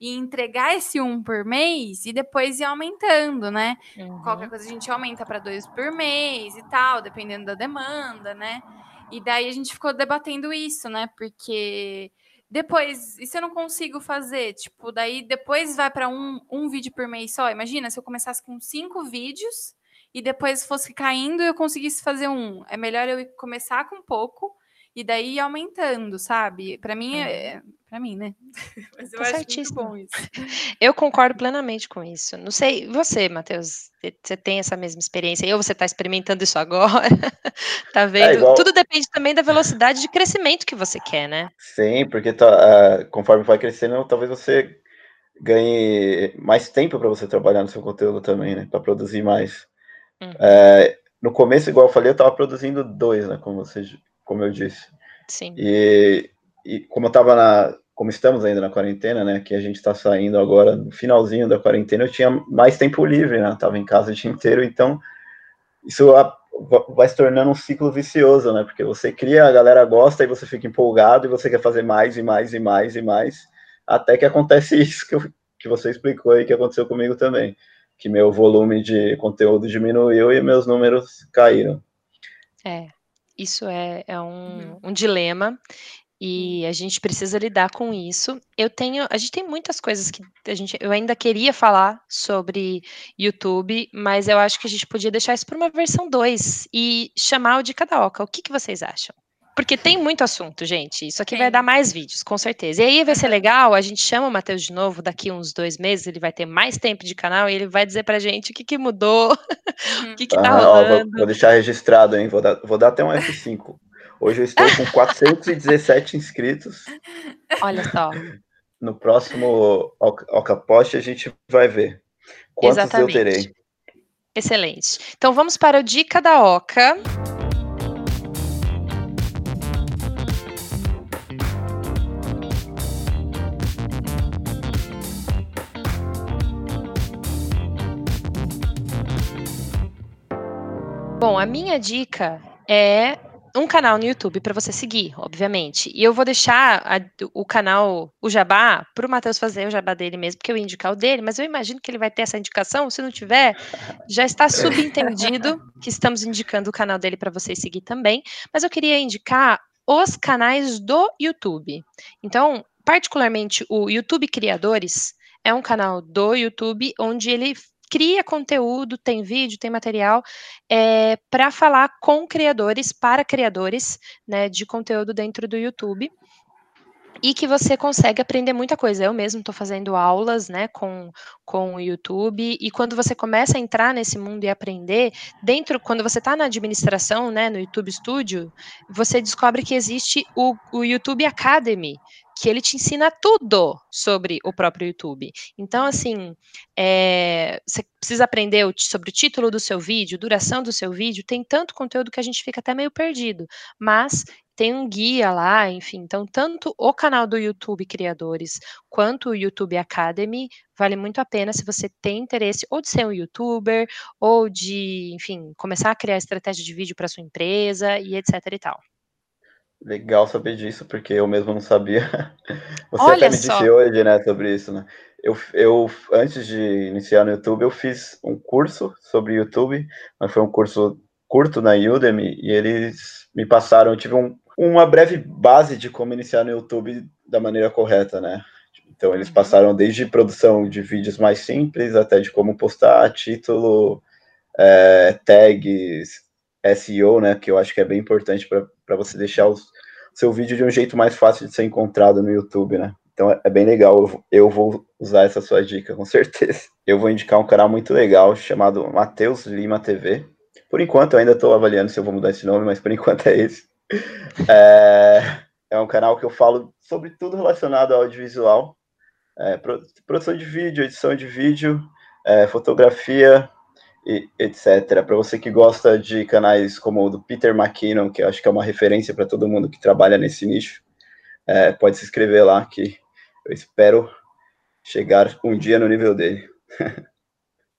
Speaker 2: e entregar esse um por mês e depois ir aumentando, né? Uhum. Qualquer coisa a gente aumenta para dois por mês e tal, dependendo da demanda, né? E daí a gente ficou debatendo isso, né? Porque depois, e se eu não consigo fazer? Tipo, daí depois vai para um, um vídeo por mês só. Imagina se eu começasse com cinco vídeos e depois fosse caindo e eu conseguisse fazer um. É melhor eu começar com pouco e daí ir aumentando, sabe? Para mim é, uhum. para mim, né?
Speaker 1: Mas eu tá acho certíssimo. muito bom isso. Eu concordo plenamente com isso. Não sei, você, Matheus, você tem essa mesma experiência? Ou você está experimentando isso agora? tá é vendo? É igual... Tudo depende também da velocidade de crescimento que você quer, né?
Speaker 3: Sim, porque tá, uh, conforme vai crescendo, talvez você ganhe mais tempo para você trabalhar no seu conteúdo também, né? Para produzir mais. Uhum. É, no começo, igual eu falei, eu estava produzindo dois, né? Como, você, como eu disse.
Speaker 1: Sim.
Speaker 3: E, e como eu estava na. Como estamos ainda na quarentena, né? Que a gente está saindo agora no finalzinho da quarentena, eu tinha mais tempo livre, né? Tava em casa o dia inteiro, então isso vai se tornando um ciclo vicioso, né? Porque você cria, a galera gosta e você fica empolgado e você quer fazer mais e mais e mais e mais, até que acontece isso que, eu, que você explicou aí que aconteceu comigo também que meu volume de conteúdo diminuiu e meus números caíram.
Speaker 1: É, isso é, é um, uhum. um dilema e a gente precisa lidar com isso. Eu tenho, a gente tem muitas coisas que a gente, eu ainda queria falar sobre YouTube, mas eu acho que a gente podia deixar isso para uma versão 2 e chamar o de cada oca. O que, que vocês acham? Porque tem muito assunto, gente. Isso aqui vai dar mais vídeos, com certeza. E aí vai ser legal, a gente chama o Matheus de novo daqui uns dois meses, ele vai ter mais tempo de canal e ele vai dizer pra gente o que, que mudou, uhum. o que, que tá ah, rolando.
Speaker 3: Ó, vou, vou, deixar registrado, hein? Vou dar, vou dar até um F5. Hoje eu estou com 417 inscritos.
Speaker 1: Olha só.
Speaker 3: No próximo Ocapost a gente vai ver quantos Exatamente. eu terei.
Speaker 1: Excelente. Então vamos para o Dica da Oca. Bom, a minha dica é um canal no YouTube para você seguir, obviamente. E eu vou deixar a, o canal, o Jabá, para o Matheus fazer o Jabá dele mesmo, porque eu ia indicar o dele, mas eu imagino que ele vai ter essa indicação. Se não tiver, já está subentendido que estamos indicando o canal dele para vocês seguir também. Mas eu queria indicar os canais do YouTube. Então, particularmente o YouTube Criadores é um canal do YouTube onde ele cria conteúdo, tem vídeo, tem material é, eh, para falar com criadores, para criadores né, de conteúdo dentro do YouTube e que você consegue aprender muita coisa. Eu mesmo estou fazendo aulas, né, com, com o YouTube, e quando você começa a entrar nesse mundo e aprender, dentro, quando você está na administração, né, no YouTube Studio, você descobre que existe o, o YouTube Academy, que ele te ensina tudo sobre o próprio YouTube. Então, assim, é, você precisa aprender sobre o título do seu vídeo, duração do seu vídeo, tem tanto conteúdo que a gente fica até meio perdido, mas tem um guia lá, enfim. Então, tanto o canal do YouTube Criadores quanto o YouTube Academy vale muito a pena se você tem interesse ou de ser um youtuber ou de, enfim, começar a criar estratégia de vídeo para sua empresa e etc e tal.
Speaker 3: Legal saber disso, porque eu mesmo não sabia. Você Olha até me só. disse hoje, né, sobre isso, né? Eu, eu, antes de iniciar no YouTube, eu fiz um curso sobre YouTube, mas foi um curso curto na Udemy, e eles me passaram, eu tive um, uma breve base de como iniciar no YouTube da maneira correta, né? Então, eles uhum. passaram desde produção de vídeos mais simples, até de como postar título, é, tags, SEO, né? Que eu acho que é bem importante para você deixar o seu vídeo de um jeito mais fácil de ser encontrado no YouTube, né? Então é, é bem legal. Eu, eu vou usar essa sua dica, com certeza. Eu vou indicar um canal muito legal chamado Matheus Lima TV. Por enquanto, eu ainda estou avaliando se eu vou mudar esse nome, mas por enquanto é esse. É, é um canal que eu falo sobre tudo relacionado ao audiovisual. É, produção de vídeo, edição de vídeo, é, fotografia, e etc. Para você que gosta de canais como o do Peter McKinnon, que eu acho que é uma referência para todo mundo que trabalha nesse nicho, é, pode se inscrever lá, que eu espero chegar um dia no nível dele.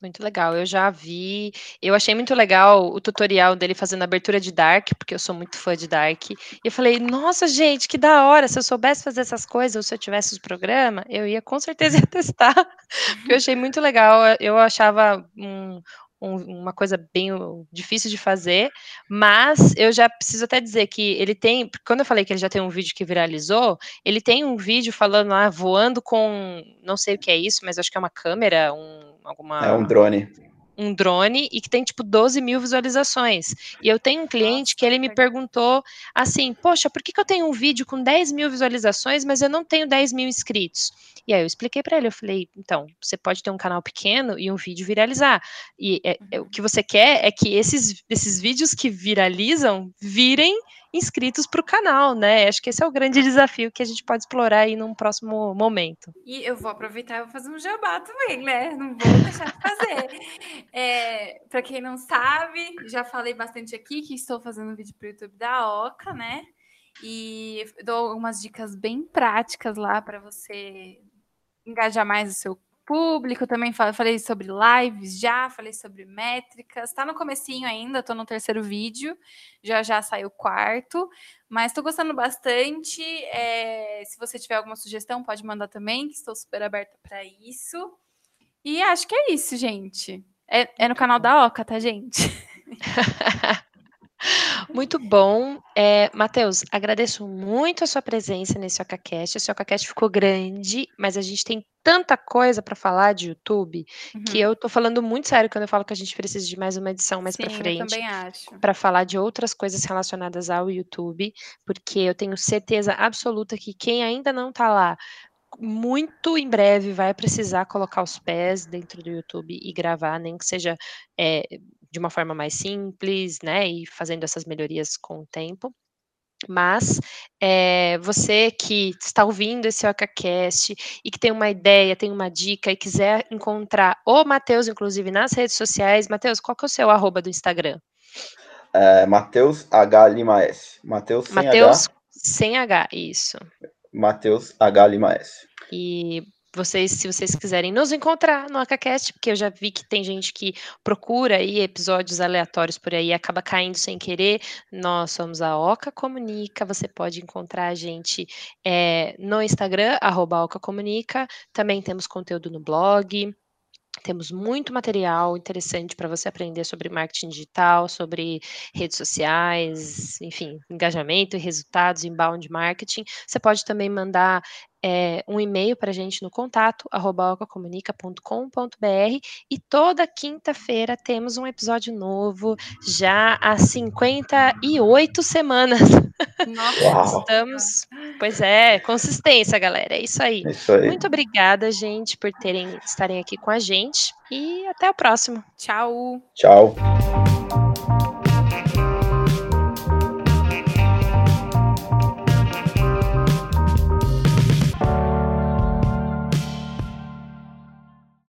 Speaker 1: Muito legal, eu já vi. Eu achei muito legal o tutorial dele fazendo abertura de Dark, porque eu sou muito fã de Dark. E eu falei, nossa, gente, que da hora! Se eu soubesse fazer essas coisas, ou se eu tivesse os programas, eu ia com certeza testar. Porque eu achei muito legal. Eu achava um, um, uma coisa bem difícil de fazer, mas eu já preciso até dizer que ele tem, quando eu falei que ele já tem um vídeo que viralizou, ele tem um vídeo falando lá, voando com, não sei o que é isso, mas acho que é uma câmera, um alguma.
Speaker 3: É um drone.
Speaker 1: Um drone e que tem tipo 12 mil visualizações. E eu tenho um cliente que ele me perguntou assim: Poxa, por que, que eu tenho um vídeo com 10 mil visualizações, mas eu não tenho 10 mil inscritos? E aí eu expliquei para ele, eu falei, então, você pode ter um canal pequeno e um vídeo viralizar. E é, é, o que você quer é que esses, esses vídeos que viralizam virem inscritos para o canal, né? Acho que esse é o grande desafio que a gente pode explorar aí num próximo momento.
Speaker 2: E eu vou aproveitar e vou fazer um jabá também, né? Não vou deixar de fazer. é, para quem não sabe, já falei bastante aqui que estou fazendo um vídeo para o YouTube da Oca, né? E dou algumas dicas bem práticas lá para você engajar mais o seu público, também falei sobre lives já, falei sobre métricas, está no comecinho ainda, estou no terceiro vídeo, já já saiu o quarto, mas estou gostando bastante, é, se você tiver alguma sugestão, pode mandar também, que estou super aberta para isso, e acho que é isso, gente. É, é no canal da Oca, tá, gente?
Speaker 1: Muito bom. É, Matheus, agradeço muito a sua presença nesse OcaCast. Esse OcaCast ficou grande, mas a gente tem tanta coisa para falar de YouTube uhum. que eu tô falando muito sério quando eu falo que a gente precisa de mais uma edição mais para frente. Para falar de outras coisas relacionadas ao YouTube, porque eu tenho certeza absoluta que quem ainda não está lá muito em breve vai precisar colocar os pés dentro do YouTube e gravar, nem que seja é, de uma forma mais simples, né, e fazendo essas melhorias com o tempo. Mas é, você que está ouvindo esse OcaCast e que tem uma ideia, tem uma dica e quiser encontrar o Matheus, inclusive, nas redes sociais, Matheus, qual que é o seu arroba do Instagram?
Speaker 3: É, Matheus H Lima S. Matheus sem
Speaker 1: Mateus H. sem H, isso.
Speaker 3: Matheus H Lima S.
Speaker 1: E vocês, se vocês quiserem nos encontrar no AcaCast, porque eu já vi que tem gente que procura aí episódios aleatórios por aí e acaba caindo sem querer. Nós somos a Oca Comunica, você pode encontrar a gente é, no Instagram, arroba Oca Comunica, também temos conteúdo no blog, temos muito material interessante para você aprender sobre marketing digital, sobre redes sociais, enfim, engajamento e resultados, inbound marketing. Você pode também mandar é, um e-mail para a gente no contato, ocacomunica.com.br e toda quinta-feira temos um episódio novo, já há 58 semanas. Nossa, estamos. Pois é, consistência, galera. É isso aí.
Speaker 3: É isso aí.
Speaker 1: Muito obrigada, gente, por terem estarem aqui com a gente. E até o próximo. Tchau.
Speaker 3: Tchau.